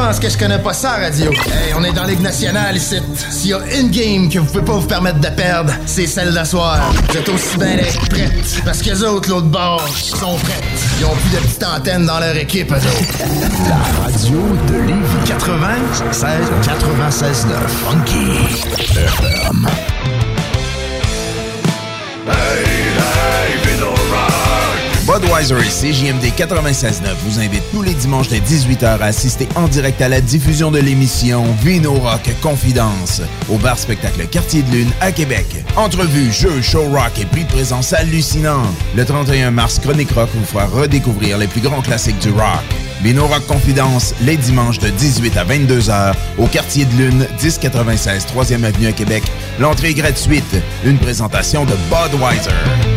Qui pensent que je connais pas ça, radio. Hey, on est dans Ligue nationale ici. S'il y a une game que vous pouvez pas vous permettre de perdre, c'est celle d'asseoir. Vous êtes aussi bien prêtes. Parce que les autres, l'autre bord, sont prêtes. Ils ont plus de petites antennes dans leur équipe, eux autres. La radio de Lévis 96 96 9 Funky Budweiser et CJMD 96.9 vous invitent tous les dimanches dès 18h à assister en direct à la diffusion de l'émission Vino Rock Confidence au bar spectacle Quartier de Lune à Québec. Entrevues, jeux, show rock et prix de présence hallucinants. Le 31 mars, Chronique Rock vous fera redécouvrir les plus grands classiques du rock. Vino Rock Confidence, les dimanches de 18 à 22h au Quartier de Lune, 1096 3e Avenue à Québec. L'entrée est gratuite. Une présentation de Budweiser.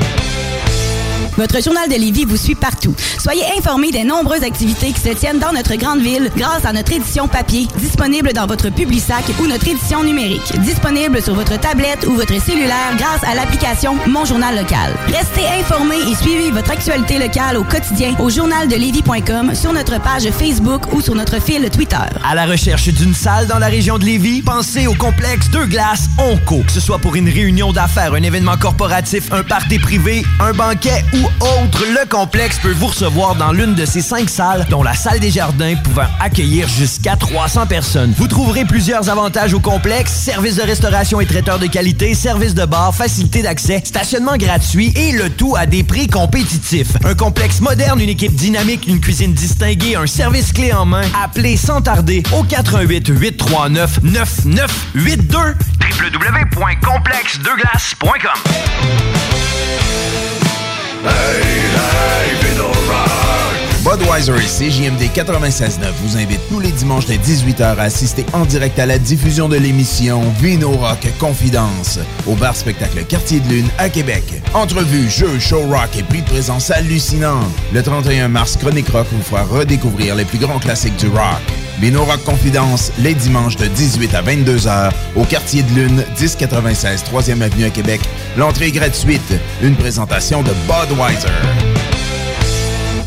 Votre journal de Lévis vous suit partout. Soyez informés des nombreuses activités qui se tiennent dans notre grande ville grâce à notre édition papier, disponible dans votre Publisac ou notre édition numérique, disponible sur votre tablette ou votre cellulaire grâce à l'application Mon Journal Local. Restez informés et suivez votre actualité locale au quotidien au journaldelévis.com, sur notre page Facebook ou sur notre fil Twitter. À la recherche d'une salle dans la région de Lévis, pensez au complexe Deux Glaces Onco. Que ce soit pour une réunion d'affaires, un événement corporatif, un party privé, un banquet ou autre, le complexe peut vous recevoir dans l'une de ces cinq salles, dont la salle des jardins pouvant accueillir jusqu'à 300 personnes. Vous trouverez plusieurs avantages au complexe, services de restauration et traiteurs de qualité, services de bar, facilité d'accès, stationnement gratuit et le tout à des prix compétitifs. Un complexe moderne, une équipe dynamique, une cuisine distinguée, un service clé en main. Appelez sans tarder au 88 839 9982 www.complexdeglace.com Budweiser et CJMD 96.9 vous invitent tous les dimanches dès 18h à assister en direct à la diffusion de l'émission Vino Rock Confidence au bar spectacle Quartier de Lune à Québec. Entrevues, jeux, show rock et prix de présence hallucinants. Le 31 mars, Chronique Rock vous fera redécouvrir les plus grands classiques du rock. Vino Rock Confidence, les dimanches de 18 à 22h au Quartier de Lune, 1096 3e Avenue à Québec. L'entrée est gratuite. Une présentation de Budweiser.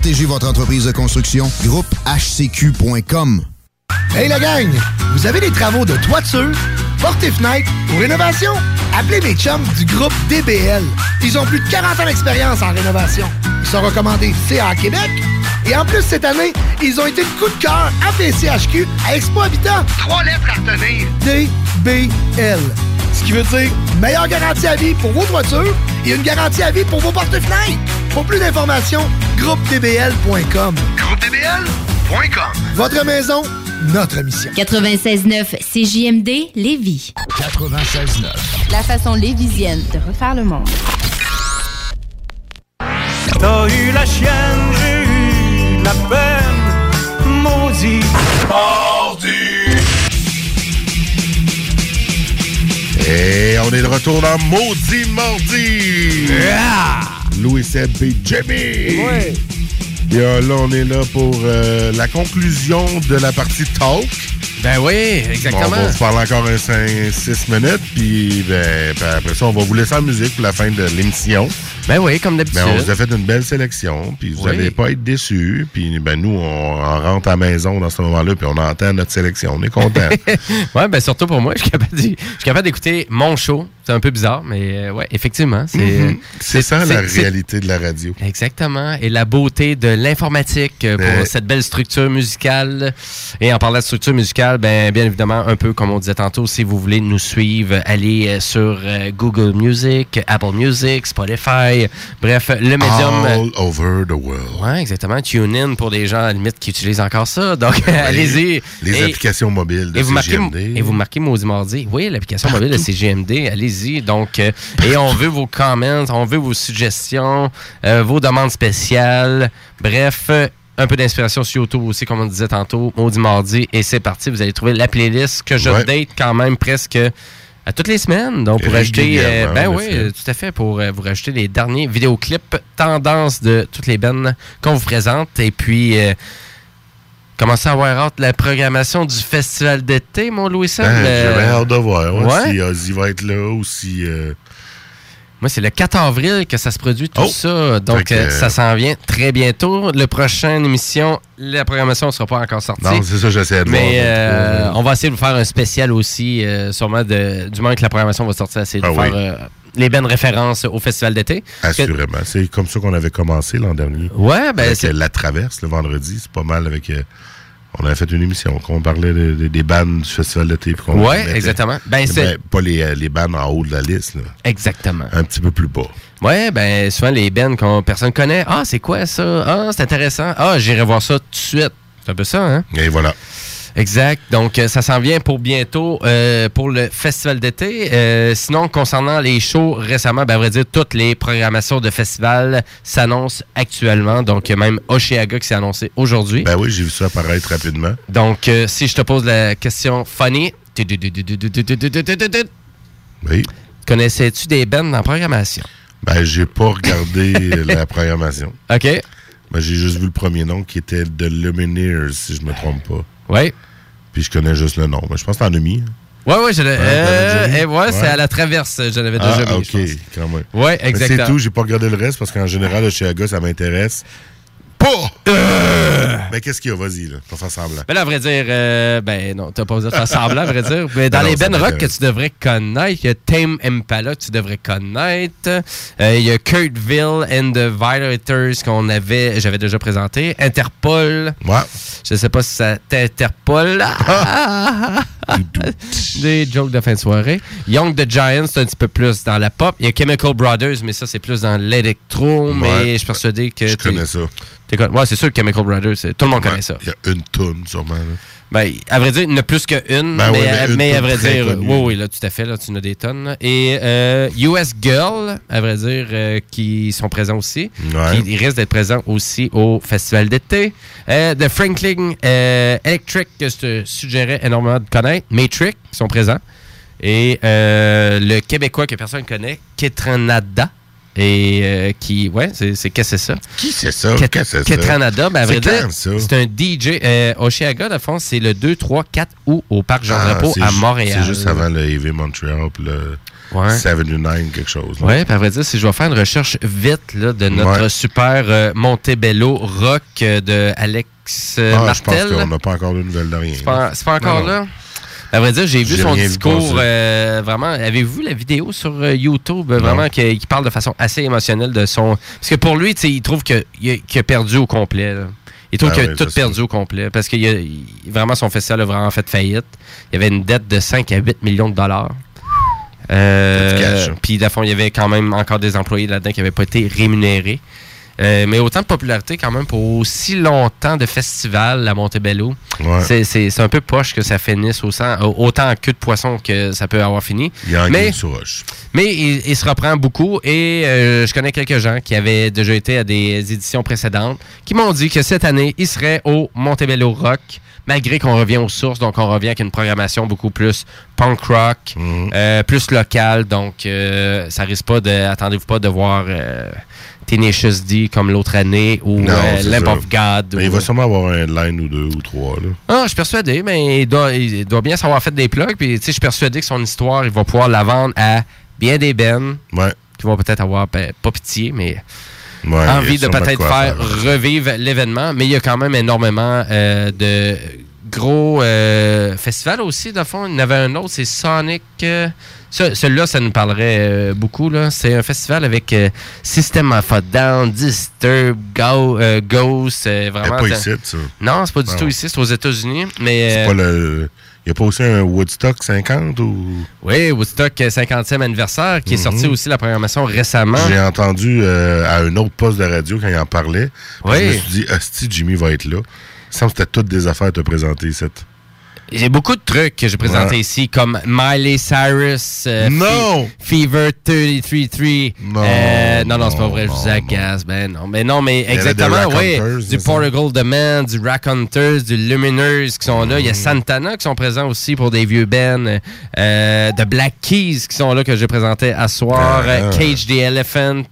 Protégez votre entreprise de construction. Groupe HCQ.com. Hey la gang! Vous avez des travaux de toiture, porte et fenêtre ou rénovation? Appelez mes chums du groupe DBL. Ils ont plus de 40 ans d'expérience en rénovation. Ils sont recommandés CA Québec. Et en plus, cette année, ils ont été le coup de cœur à PCHQ à Expo Habitat. Trois lettres à retenir. DBL. Ce qui veut dire meilleure garantie à vie pour vos toitures et une garantie à vie pour vos porte-fenêtres. Pour plus d'informations, groupedbl.com. Groupedbl.com. Votre maison, notre mission. 96.9 CJMD Lévis. 96.9. La façon lévisienne de refaire le monde. T'as eu la chienne, j'ai eu la peine, maudit. Mardi. Et on est de retour dans Maudit Mardi! Louis Seb et Jimmy! Ouais. Et euh, là, on est là pour euh, la conclusion de la partie talk. Ben oui, exactement. on va vous parler encore un 5-6 minutes, puis ben, ben, après ça, on va vous laisser en musique pour la fin de l'émission. Ben oui, comme d'habitude. Ben, on vous a fait une belle sélection, puis vous Oui. n'allez pas être déçus. Puis ben, nous, on, on rentre à la maison dans ce moment-là, puis on entend notre sélection. On est content. ouais, ben surtout pour moi, je suis capable d'écouter mon show. C'est un peu bizarre, mais euh, ouais, effectivement, c'est Mhm. Ça la réalité de la radio. Exactement. Et la beauté de l'informatique euh, pour Ouais. cette belle structure musicale. Et en parlant de structure musicale, ben, bien évidemment, un peu comme on disait tantôt, si vous voulez nous suivre, allez euh, sur Google Music, Apple Music, Spotify. Bref, le médium. All over the world. Ouais, exactement. TuneIn pour des gens à la limite qui utilisent encore ça. Donc, allez-y. Les Et- applications mobiles de et vous, marquez, CGMD. et vous marquez Maudit Mardi. Oui, l'application mobile de CGMD, allez-y. Donc, euh, et on veut vos comments, on veut vos suggestions, euh, vos demandes spéciales. Bref, euh, un peu d'inspiration sur YouTube aussi, comme on disait tantôt, Maudit Mardi, et c'est parti. Vous allez trouver la playlist que je Ouais. date quand même presque à toutes les semaines. Donc, pour acheter, euh, ben en oui, euh, tout à fait, pour euh, vous rajouter les derniers vidéoclips tendance de toutes les bennes qu'on vous présente. Et puis, euh, commencez à avoir hâte la programmation du festival d'été, mon Louis Sam. Ben, Euh, J'avais hâte de voir ouais, ouais. si Ozzy va être là ou si. Moi, c'est le 4 avril que ça se produit tout Oh! ça. Donc, euh, ça s'en vient très bientôt. Le prochaine émission, la programmation ne sera pas encore sortie. Non, c'est ça, j'essaie de Mais euh, euh, on va essayer de vous faire un spécial aussi, euh, sûrement de, du moment que la programmation va sortir, essayer de Ah faire oui. les bonnes références au festival d'été. Assurément. C'est comme ça qu'on avait commencé l'an dernier. Ouais, ben, Avec c'est- La Traverse, le vendredi, c'est pas mal avec. On avait fait une émission, qu'on parlait de- de- des bandes du festival d'été. mettait- exactement. Ben, c'est- Ben, pas les, euh, les bandes en haut de la liste, là. Exactement. Un petit peu plus bas. Ouais, ben souvent les bands qu'on personne connaît. Ah, c'est quoi ça? Ah, c'est intéressant. Ah, j'irai voir ça tout de suite. C'est un peu ça, hein? Et voilà. Exact. Donc, euh, ça s'en vient pour bientôt euh, pour le festival d'été. Euh, sinon, concernant les shows récemment, ben, à vrai dire, toutes les programmations de festival s'annoncent actuellement. Donc, il y a même Oceaga qui s'est annoncé aujourd'hui. Ben oui, j'ai vu ça apparaître rapidement. Donc, euh, si je te pose la question funny, Oui. connaissais-tu des bands en programmation? Ben, j'ai pas regardé la programmation. OK. Ben, j'ai juste vu le premier nom qui était The Lumineers, si je me trompe pas. Oui. Puis je connais juste le nom. Mais je pense que t'en as mis. je l'ai- euh, déjà mis? eh, ouais, c'est à la traverse, je l'avais Ah, déjà mis. ok, je pense. quand même. Ouais, Mais exactement. C'est tout, j'ai pas regardé le reste parce qu'en général, le Chiaga, ça m'intéresse. Pas! Mais qu'est-ce qu'il y a? Vas-y, là, pour faire semblant. Ben là, à vrai dire, euh, ben non, t'as pas besoin de faire semblant, à vrai dire. Mais dans non, les Ben Rock que tu devrais connaître, il y a Tame Impala que tu devrais connaître. Euh, Il y a Kurtville and the Violators qu'on avait, j'avais déjà présenté. Interpol. Ouais. Je sais pas si ça t'interpole. Ah! Des jokes de fin de soirée. Young the Giants, c'est un petit peu plus dans la pop. Il y a Chemical Brothers, mais ça, c'est plus dans l'électro. Mais je suis persuadé que. Je connais ça. Ouais, c'est sûr que Chemical Brothers, tout le monde connaît ça. Il y a une toune, sûrement. là. Ben, à vrai dire, il n'y en a plus qu'une, Ben mais, mais à- une mais à toute vrai dire, oui, oui, là, tout à fait, là, tu en as des tonnes. là. Et euh, US Girl, à vrai dire, euh, qui sont présents aussi. Qui, ils risquent d'être présents aussi au festival d'été. Euh, The Franklin euh, Electric, que je te suggérais énormément de connaître. Matrix, qui sont présents. Et euh, le Québécois que personne ne connaît, Ketranada. Et euh, qui, ouais, c'est c'est- qu'est-ce que c'est ça? Qui c'est ça? Qu'est-ce que c'est? Ça? Ben, à C'est vrai dire, quand, ça? c'est un DJ. Euh, Oceaga, de fond, c'est le 2, 3, 4 août au Parc Ah, Jean-Drapeau c'est à Montréal. C'est juste avant le EV Montreal, puis le Ouais. 79, quelque chose. là. Oui, puis à vrai dire, si je vais faire une recherche vite là, de notre Ouais. super euh, Montebello rock euh, de Alex euh, Ah, je pense Martel. qu'on n'a pas encore de nouvelles de rien. C'est pas, encore Non, non. À vrai dire, j'ai vu son discours euh, vraiment. Avez-vous vu la vidéo sur euh, YouTube? euh, Vraiment, qui, qui parle de façon assez émotionnelle de son. Parce que pour lui, il trouve a, qu'il a perdu au complet. là. Il trouve Ah qu'il a tout ça. perdu au complet. Parce que il a- il- vraiment, son festival a vraiment fait faillite. Il y avait une dette de 5 à 8 millions de dollars. Euh, cash. Puis, à fond, il y avait quand même encore des employés là-dedans qui n'avaient pas été rémunérés. Euh, mais autant de popularité quand même pour aussi longtemps de festival à Montebello. Ouais. C'est- C'est c'est un peu poche que ça finisse au sang- autant en queue de poisson que ça peut avoir fini. Il y a mais, mais il, il se reprend beaucoup et euh, je connais quelques gens qui avaient déjà été à des éditions précédentes qui m'ont dit que cette année, ils seraient au Montebello Rock, malgré qu'on revient aux sources, donc on revient avec une programmation beaucoup plus punk rock, Mhm. euh, plus locale, donc euh, ça risque pas de, attendez-vous pas de voir euh, Tenacious D comme l'autre année ou Non, euh, Lamp ça. of God. Mais ou- il va sûrement avoir un line ou deux ou trois. Là. ah, je suis persuadé, mais il doit, il doit bien savoir fait des plugs. Puis, tu sais, je suis persuadé que son histoire, il va pouvoir la vendre à bien des bennes Ouais. qui vont peut-être avoir, ben, pas pitié, mais Ouais, envie de peut-être faire revivre l'événement. Mais il y a quand même énormément euh, de gros euh, festivals aussi, de fond. Il y en avait un autre, c'est Sonic. euh, Celui-là, ça nous parlerait euh, beaucoup. C'est un festival avec System of a Down, Disturb, Go, Ghost. vraiment, pas ici, ça. Non, c'est pas du Non. tout ici, c'est aux États-Unis. Mais C'est pas le. Il n'y a pas aussi un Woodstock 50 ou? Oui, Woodstock euh, 50e anniversaire, qui est Mhm. sorti aussi la programmation récemment. J'ai entendu à un autre poste de radio quand il en parlait. Oui. Je me suis dit, Asti, Jimmy va être là. Semble que c'était toutes des affaires à te présenter, cette. J'ai beaucoup de trucs que j'ai présentés Ouais. ici, comme Miley Cyrus. euh, Fever 33. Non, Euh, non, non, c'est pas non, vrai, je vous agace. Ben non, mais non, mais exactement, oui. Du? Portugal The Man, du Rack Hunters, du Luminers qui sont là. Il y a Mm. Santana qui sont présents aussi pour des vieux bands. Euh, The Black Keys qui sont là que j'ai présenté à soir. Ah. Euh, Cage the Elephant,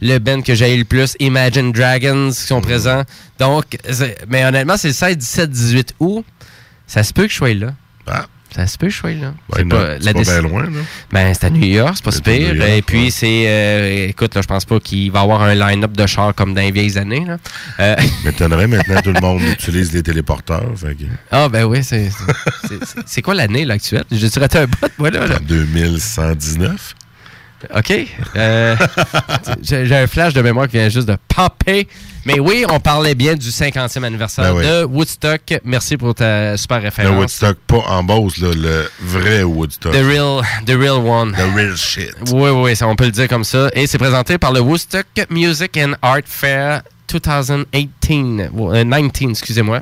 le band que j'ai eu le plus. Imagine Dragons qui sont Mm. présents. Donc, mais honnêtement, c'est le 16, 17, 18 août. Ça se peut que je sois là. Ça se peut que je sois là. Ben c'est pas bien loin, là. Ben, c'est à New York, c'est pas si pire. York, Et puis, ouais. c'est. euh, écoute, là, je pense pas qu'il va y avoir un line-up de chars comme dans les vieilles années. Là. Euh, M'étonnerait maintenant tout le monde utilise les téléporteurs. Fait que... ah, ben oui, c'est. c'est- quoi l'année là, actuelle? J'ai-tu raté un bout, moi, là? là? 2119. OK. Euh, J'ai un flash de mémoire qui vient juste de popper. Mais oui, on parlait bien du 50e anniversaire Ben oui. de Woodstock. Merci pour ta super Le référence. Woodstock, pas en là, le vrai Woodstock. The real, the real one. The real shit. Oui, oui, ça, on peut le dire comme ça. Et c'est présenté par le Woodstock Music and Art Fair 2018. euh, 19, excusez-moi.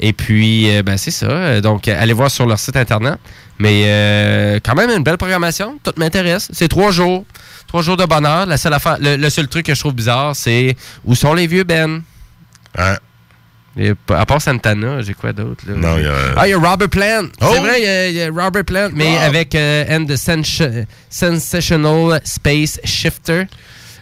Et puis, euh, ben, c'est ça. Euh, Donc, euh, allez voir sur leur site Internet. Mais euh, quand même, une belle programmation. Tout m'intéresse. C'est trois jours. Trois jours de bonheur. La seule affaire, le, le seul truc que je trouve bizarre, c'est où sont les vieux Ben? Et p- à part Santana, j'ai quoi d'autre? là? Non, il y a- Ah, il y a Robert Plant. Oh! C'est vrai, il y, a, il y a Robert Plant, mais avec euh, And the Sens- Sensational Space Shifter.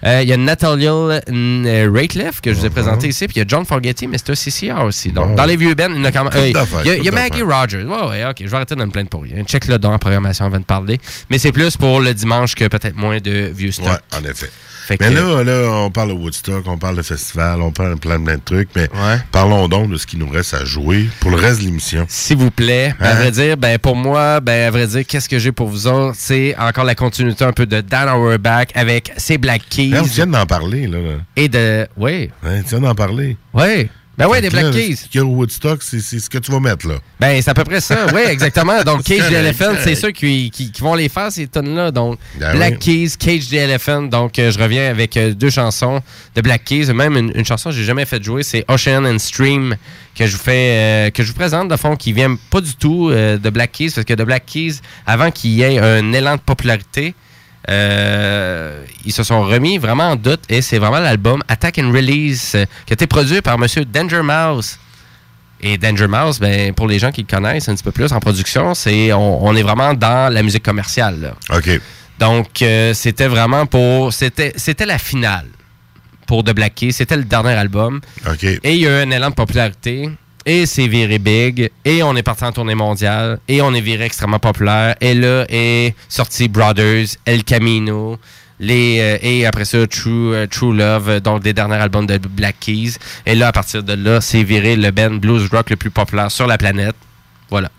Euh, Il y a Natalia Rateliff que je vous ai présenté ici, puis il y a John Forgetti, mais c'est un CCR aussi. Donc. Bon. dans les vieux bands, il y a quand même. Euh, il y a, y Maggie. Rogers. Ouais, ouais, ok, je vais arrêter de me plaindre pour rien. Check le dans la programmation avant de parler. Mais c'est plus pour le dimanche que peut-être moins de vieux stock. Ouais, en effet. Fait mais que- là, là, on parle de Woodstock, on parle de festival, on parle de plein, plein de trucs, mais parlons donc de ce qui nous reste à jouer pour le reste de l'émission. S'il vous plaît. Ben, À Hein? vrai dire, ben, pour moi, ben, à vrai dire, qu'est-ce que j'ai pour vous autres? C'est encore la continuité un peu de Dan Auerbach avec ses Black Keys. Hein, tu viens d'en parler, là. là. Et de. Oui. Hein, tu viens d'en parler. Oui. Ben oui, des Black là, Keys. Au Woodstock, c'est ce que tu vas mettre, là. Ben, c'est à peu près ça. Oui, exactement. Donc, Cage the Elephant, c'est ceux qui, qui, qui vont les faire, ces tonnes-là. Donc, Ben Black oui. Keys, Cage the Elephant. Donc, euh, je reviens avec euh, deux chansons de Black Keys. Même une, une chanson que j'ai jamais fait jouer, c'est Ocean and Stream, que je vous fais, euh, que je vous présente, de fond, qui vient pas du tout de Black Keys, parce que de Black Keys, avant qu'il y ait un élan de popularité, euh, ils se sont remis vraiment en doute et c'est vraiment l'album Attack and Release euh, qui a été produit par M. Danger Mouse. Et Danger Mouse, ben, pour les gens qui le connaissent un petit peu plus en production, c'est on, on est vraiment dans la musique commerciale. là. OK. Donc, euh, c'était vraiment pour. C'était c'était la finale pour The Black Keys. C'était le dernier album. OK. Et il y a eu un élan de popularité. Et c'est viré big. Et on est parti en tournée mondiale. Et on est viré extrêmement populaire. Et là est sorti Brothers, El Camino. Euh, et après ça, True, euh, True Love, donc des derniers albums de Black Keys. Et là, à partir de là, c'est viré le band blues rock le plus populaire sur la planète. Voilà.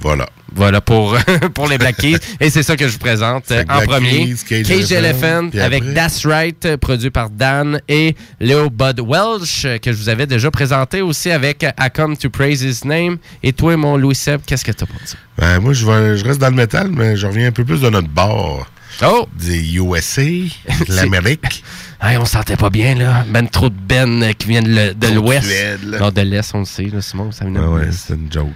Voilà. Voilà pour, pour les Black Keys. Et c'est ça que je vous présente euh, en Black premier. Keys, Cage Cage, Elephant, avec? That's Right, produit par Dan et Leo Bud Welsh, euh, que je vous avais déjà présenté aussi avec euh, I Come to Praise His Name. Et toi, mon Louis Seb, qu'est-ce que t'as pour dire? Ben, moi, je, vais, je reste dans le métal, mais je reviens un peu plus de notre bord. Oh! Des USA, de l'Amérique. Hey, on se sentait pas bien, là. Ben trop de Ben qui viennent de l'Ouest. Non, de l'Est, on le sait, là, Simon. Ça Ah ouais, c'est une joke.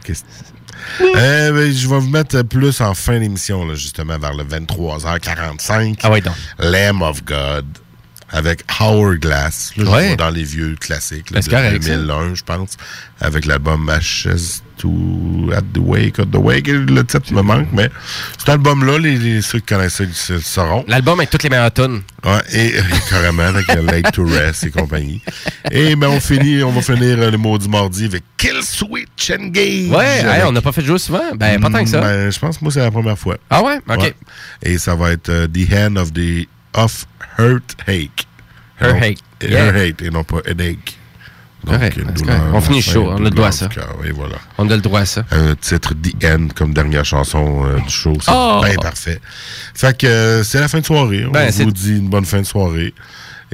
Euh, ben, je vais vous mettre plus en fin d'émission, là, justement, vers le 23h45. Ah ouais, donc. Lamb of God, avec Howard Glass. Là, je Ouais. dans les vieux classiques, là, Ben, de c'est correct, ça. 2001, je pense, avec l'album Ashes to At the Wake, At the Wake. Le titre me manque, mais cet album-là, les, les- ceux qui connaissent le sauront. L'album avec toutes les meilleures tunes. Ouais, et carrément avec le Late to Rest et compagnie. Et ben on finit, on va finir euh, le mot du mardi avec Kill Switch Engage. Ouais, hey, on n'a pas fait de jouer souvent. Ben, pas tant que ça. Ben, je pense que moi c'est la première fois. Ah ouais? Ok. Et ça va être euh, The Hand of the of Hurt Hake. Her. Her Yeah. Hate et non pas Headache. Donc, Correct, une c'est douleur correct. On finit chaud, on a le droit à ça. voilà. On a le droit à ça. Un titre The End comme dernière chanson euh, du show. C'est Oh! bien parfait. Fait que euh, c'est la fin de soirée. On Ben, vous dit une bonne fin de soirée.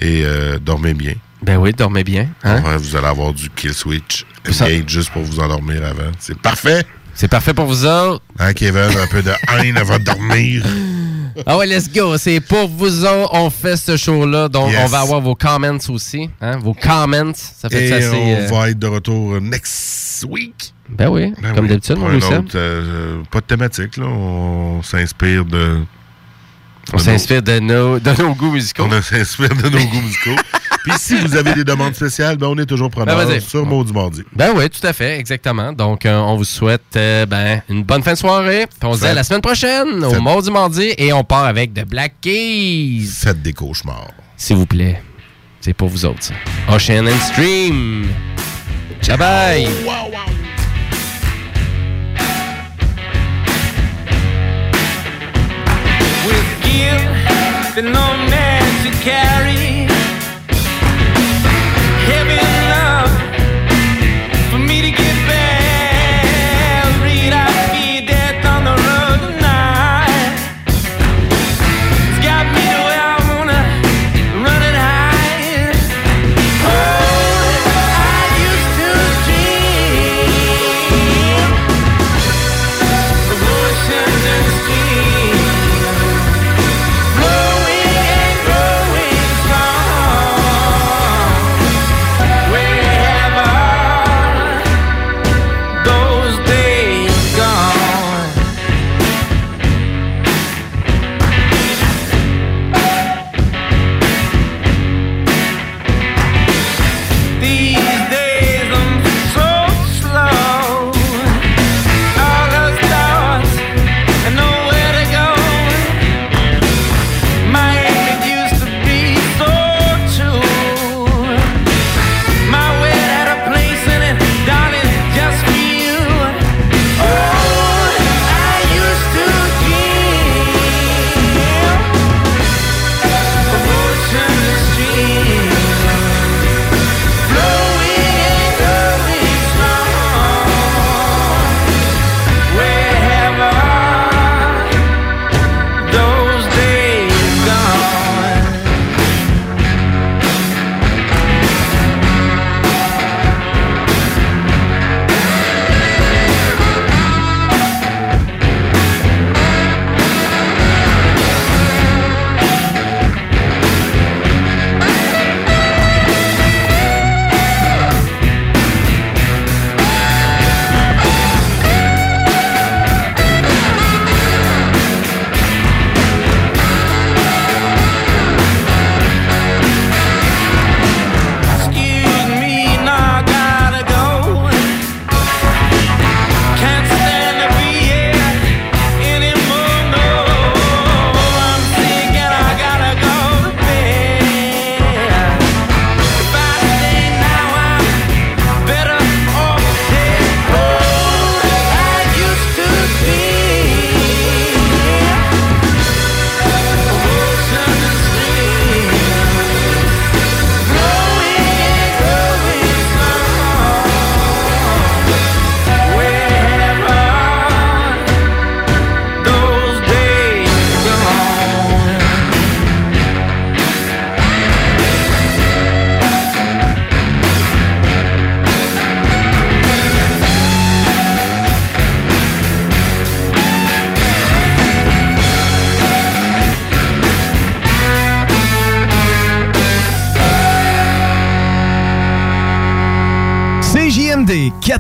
Et euh, dormez bien. Ben oui, dormez bien. Hein? Vous allez avoir du Kill Switch Ça- juste pour vous endormir avant. C'est parfait. C'est parfait pour vous autres. Hein, Kevin, un peu de haine avant de dormir? Ah ouais, let's go. C'est pour vous autres, on fait ce show-là. Donc, Yes. on va avoir vos comments aussi. Hein? Vos comments. Ça fait Et assez. on euh, va être de retour next week. Ben oui, Ben comme oui, d'habitude, autre, euh, Pas de thématique, là. On s'inspire de. On s'inspire de nos, de nos goûts musicaux. On s'inspire de nos goûts musicaux. Puis si vous avez des demandes spéciales, ben on est toujours preneur Ben, vas-y. sur Maudit Mardi. Ben oui, tout à fait, exactement. Donc, euh, on vous souhaite euh, ben, une bonne fin de soirée. Puis on se dit à la semaine prochaine, au Faites- mardi mardi, et on part avec The Black Keys. Faites des cauchemars. S'il vous plaît. C'est pour vous autres, ça. Ocean and Stream. Bye bye. no man carry. love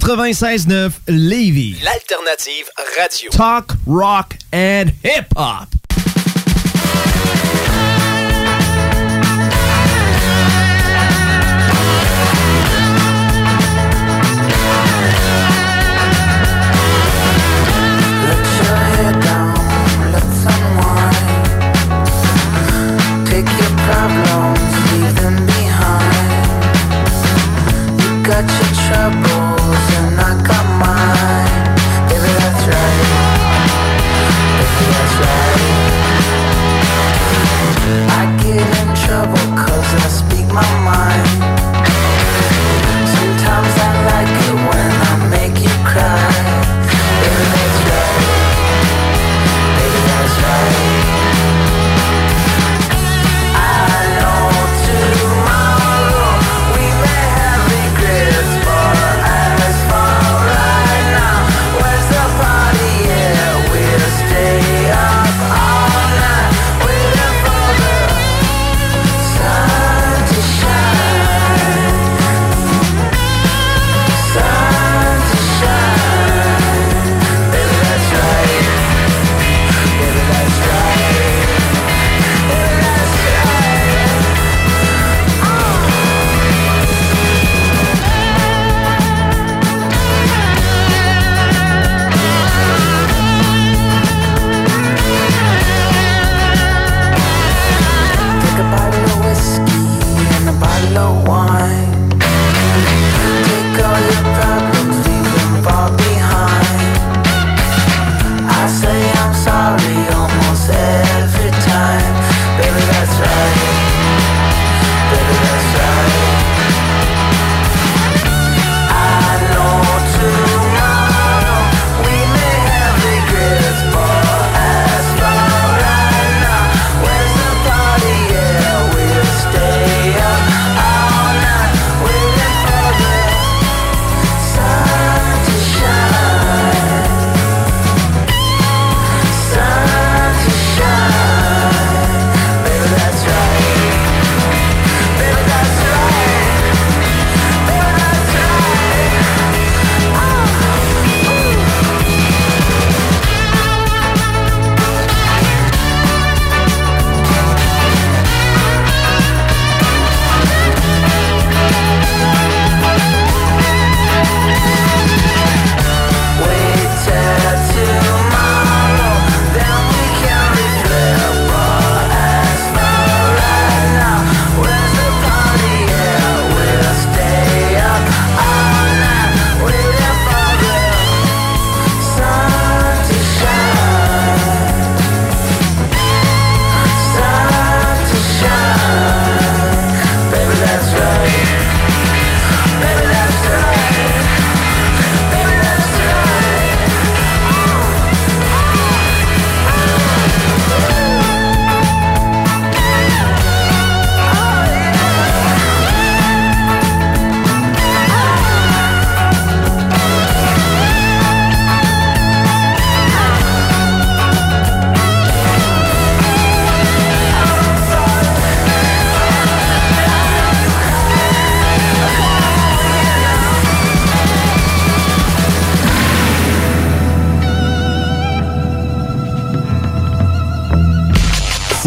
96.9 Lévis. L'alternative radio. Talk, rock and hip-hop.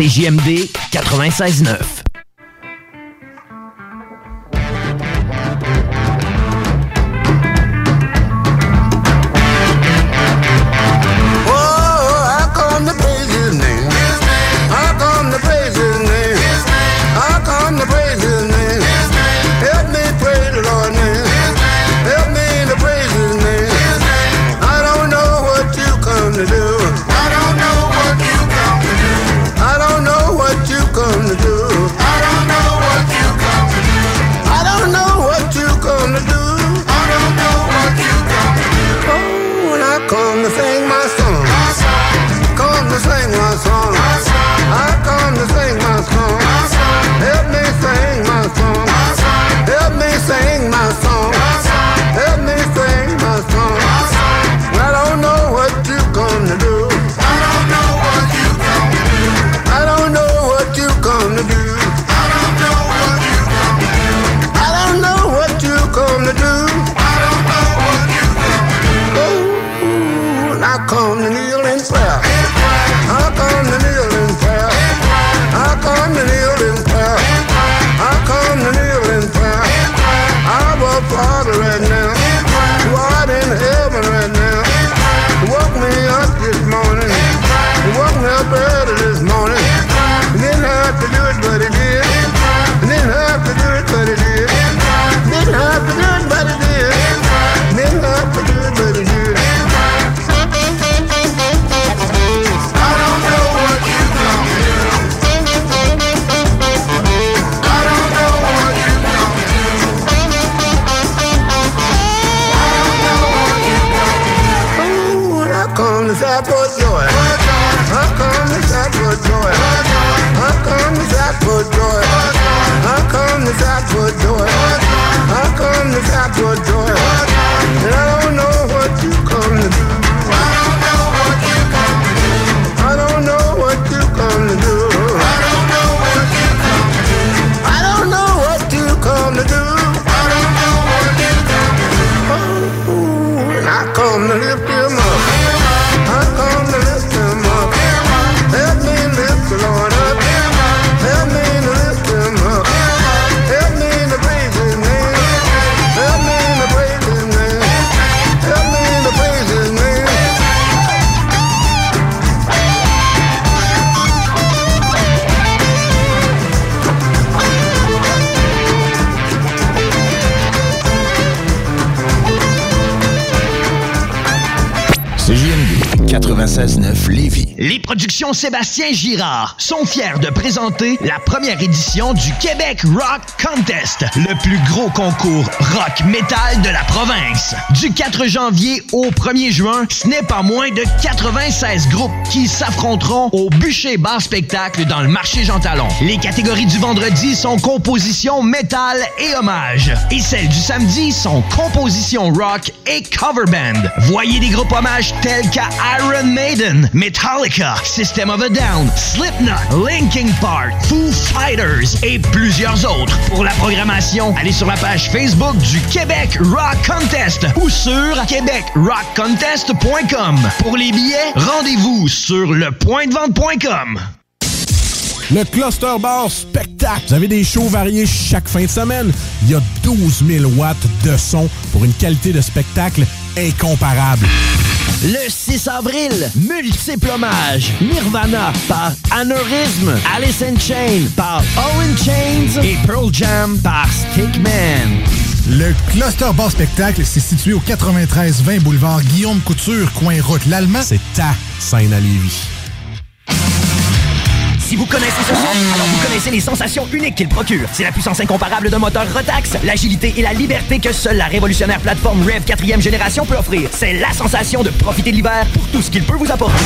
CJMD 96.9. Sébastien Girard sont fiers de présenter la première édition du Québec Rock Contest, le plus gros concours rock metal de la province. Du 4 janvier au 1er juin, ce n'est pas moins de 96 groupes qui s'affronteront au Bûcher Bar Spectacle dans le marché Jean Talon. Les catégories du vendredi sont composition métal et hommage. Et celles du samedi sont composition rock et cover band. Voyez des groupes hommages tels qu'à Iron Maiden, Metallica, System of a Down, Slipknot, Linkin Park, Foo Fighters et plusieurs autres. Pour la programmation, allez sur la page Facebook du Québec Rock Contest ou sur québecrockcontest.com. Pour les billets, rendez-vous sur lepointdevente.com. Le Cluster Bar Spectacle. Vous avez des shows variés chaque fin de semaine. Il y a 12 000 watts de son pour une qualité de spectacle incomparable. Le 6 avril, multiple hommage. Nirvana par Aneurysm, Alice in Chain par Owen Chains et Pearl Jam par Stickman. Le Cluster Bar Spectacle, c'est situé au 93-20 boulevard Guillaume Couture, coin route l'Allemand. C'est ta scène à Lévis. Si vous connaissez ce son, alors vous connaissez les sensations uniques qu'il procure. C'est la puissance incomparable d'un moteur Rotax, l'agilité et la liberté que seule la révolutionnaire plateforme Rev 4e génération peut offrir. C'est la sensation de profiter de l'hiver pour tout ce qu'il peut vous apporter.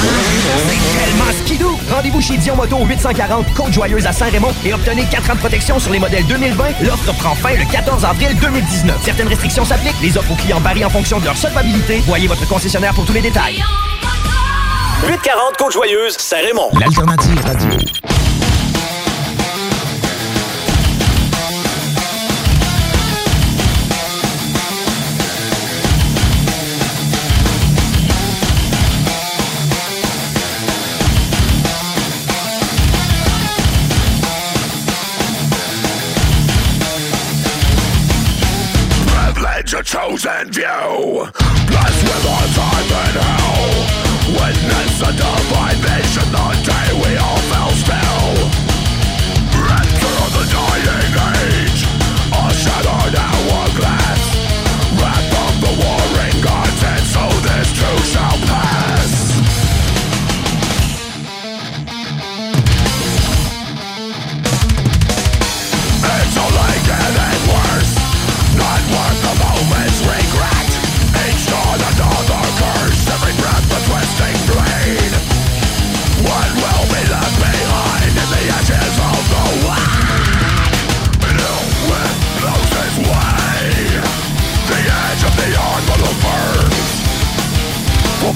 C'est tellement skidoo! Rendez-vous chez Dion Moto au 840 Côte-Joyeuse à Saint-Raymond et obtenez 4 ans de protection sur les modèles 2020. L'offre prend fin le 14 avril 2019. Certaines restrictions s'appliquent. Les offres aux clients varient en fonction de leur solvabilité. Voyez votre concessionnaire pour tous les détails. 840 Côte-Joyeuse, Saint-Raymond. L'alternative radio. Chosen view, blessed with all time and hell. Santa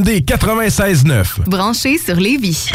CJMD 96.9. Branché sur Lévis.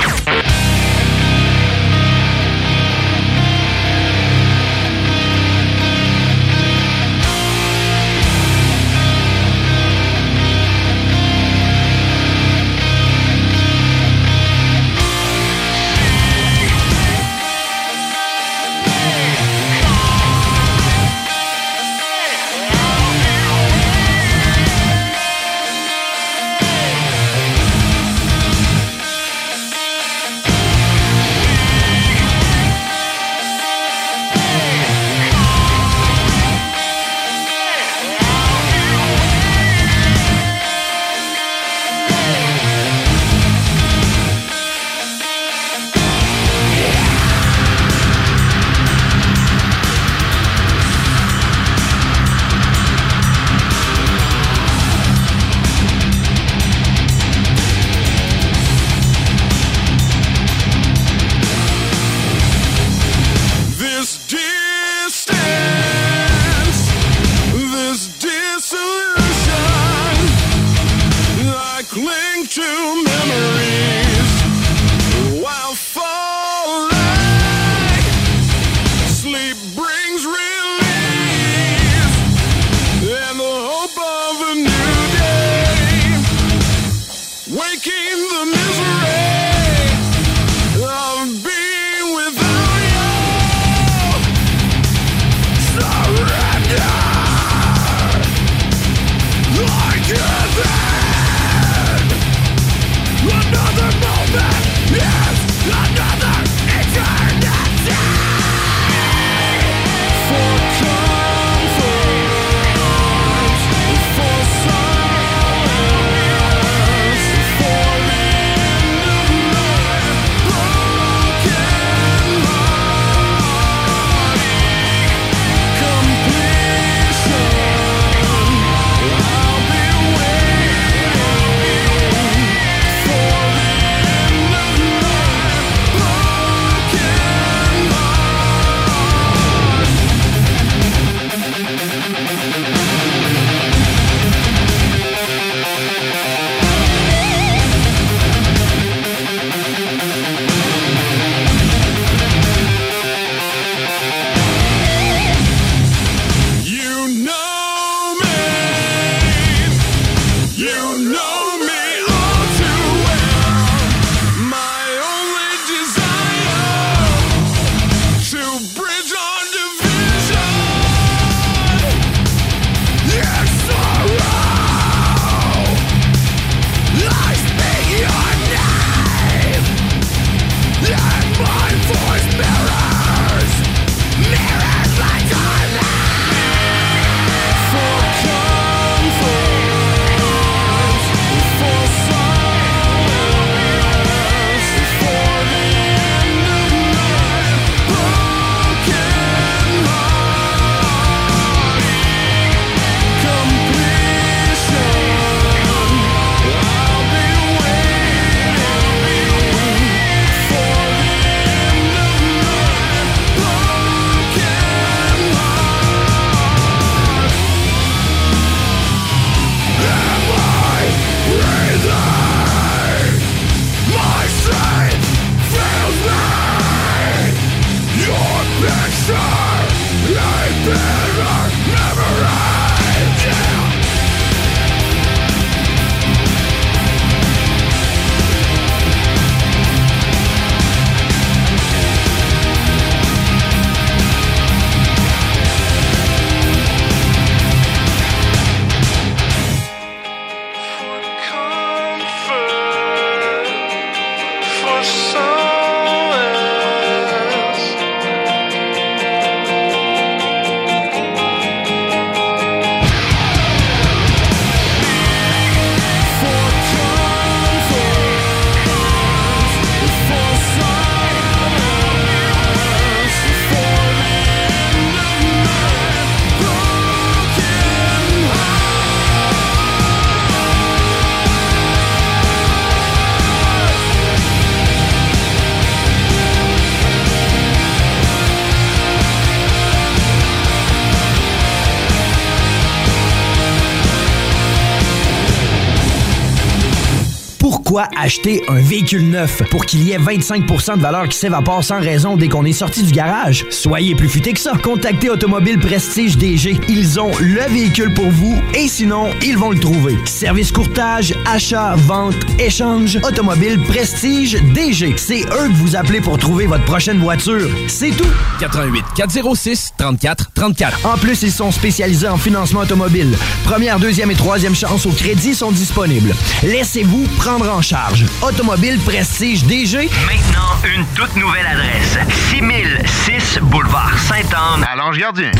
Acheter un véhicule neuf pour qu'il y ait 25% de valeur qui s'évapore sans raison dès qu'on est sorti du garage? Soyez plus futé que ça. Contactez Automobile Prestige DG. Ils ont le véhicule pour vous et sinon, ils vont le trouver. Service courtage, achat, vente, échange, Automobile Prestige DG. C'est eux que vous appelez pour trouver votre prochaine voiture. C'est tout. 88 406 34 34. En plus, ils sont spécialisés en financement automobile. Première, deuxième et troisième chance au crédit sont disponibles. Laissez-vous prendre en charge. Automobile Prestige DG. Maintenant, une toute nouvelle adresse. 6006 Boulevard Sainte-Anne à Lange-Gardien.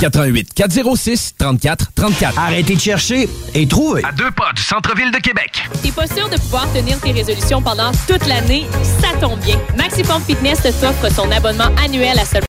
88 406 34 34. Arrêtez de chercher et trouvez. À deux pas du centre-ville de Québec. T'es pas sûr de pouvoir tenir tes résolutions pendant toute l'année? Ça tombe bien. Maxiform Fitness t'offre son abonnement annuel à seulement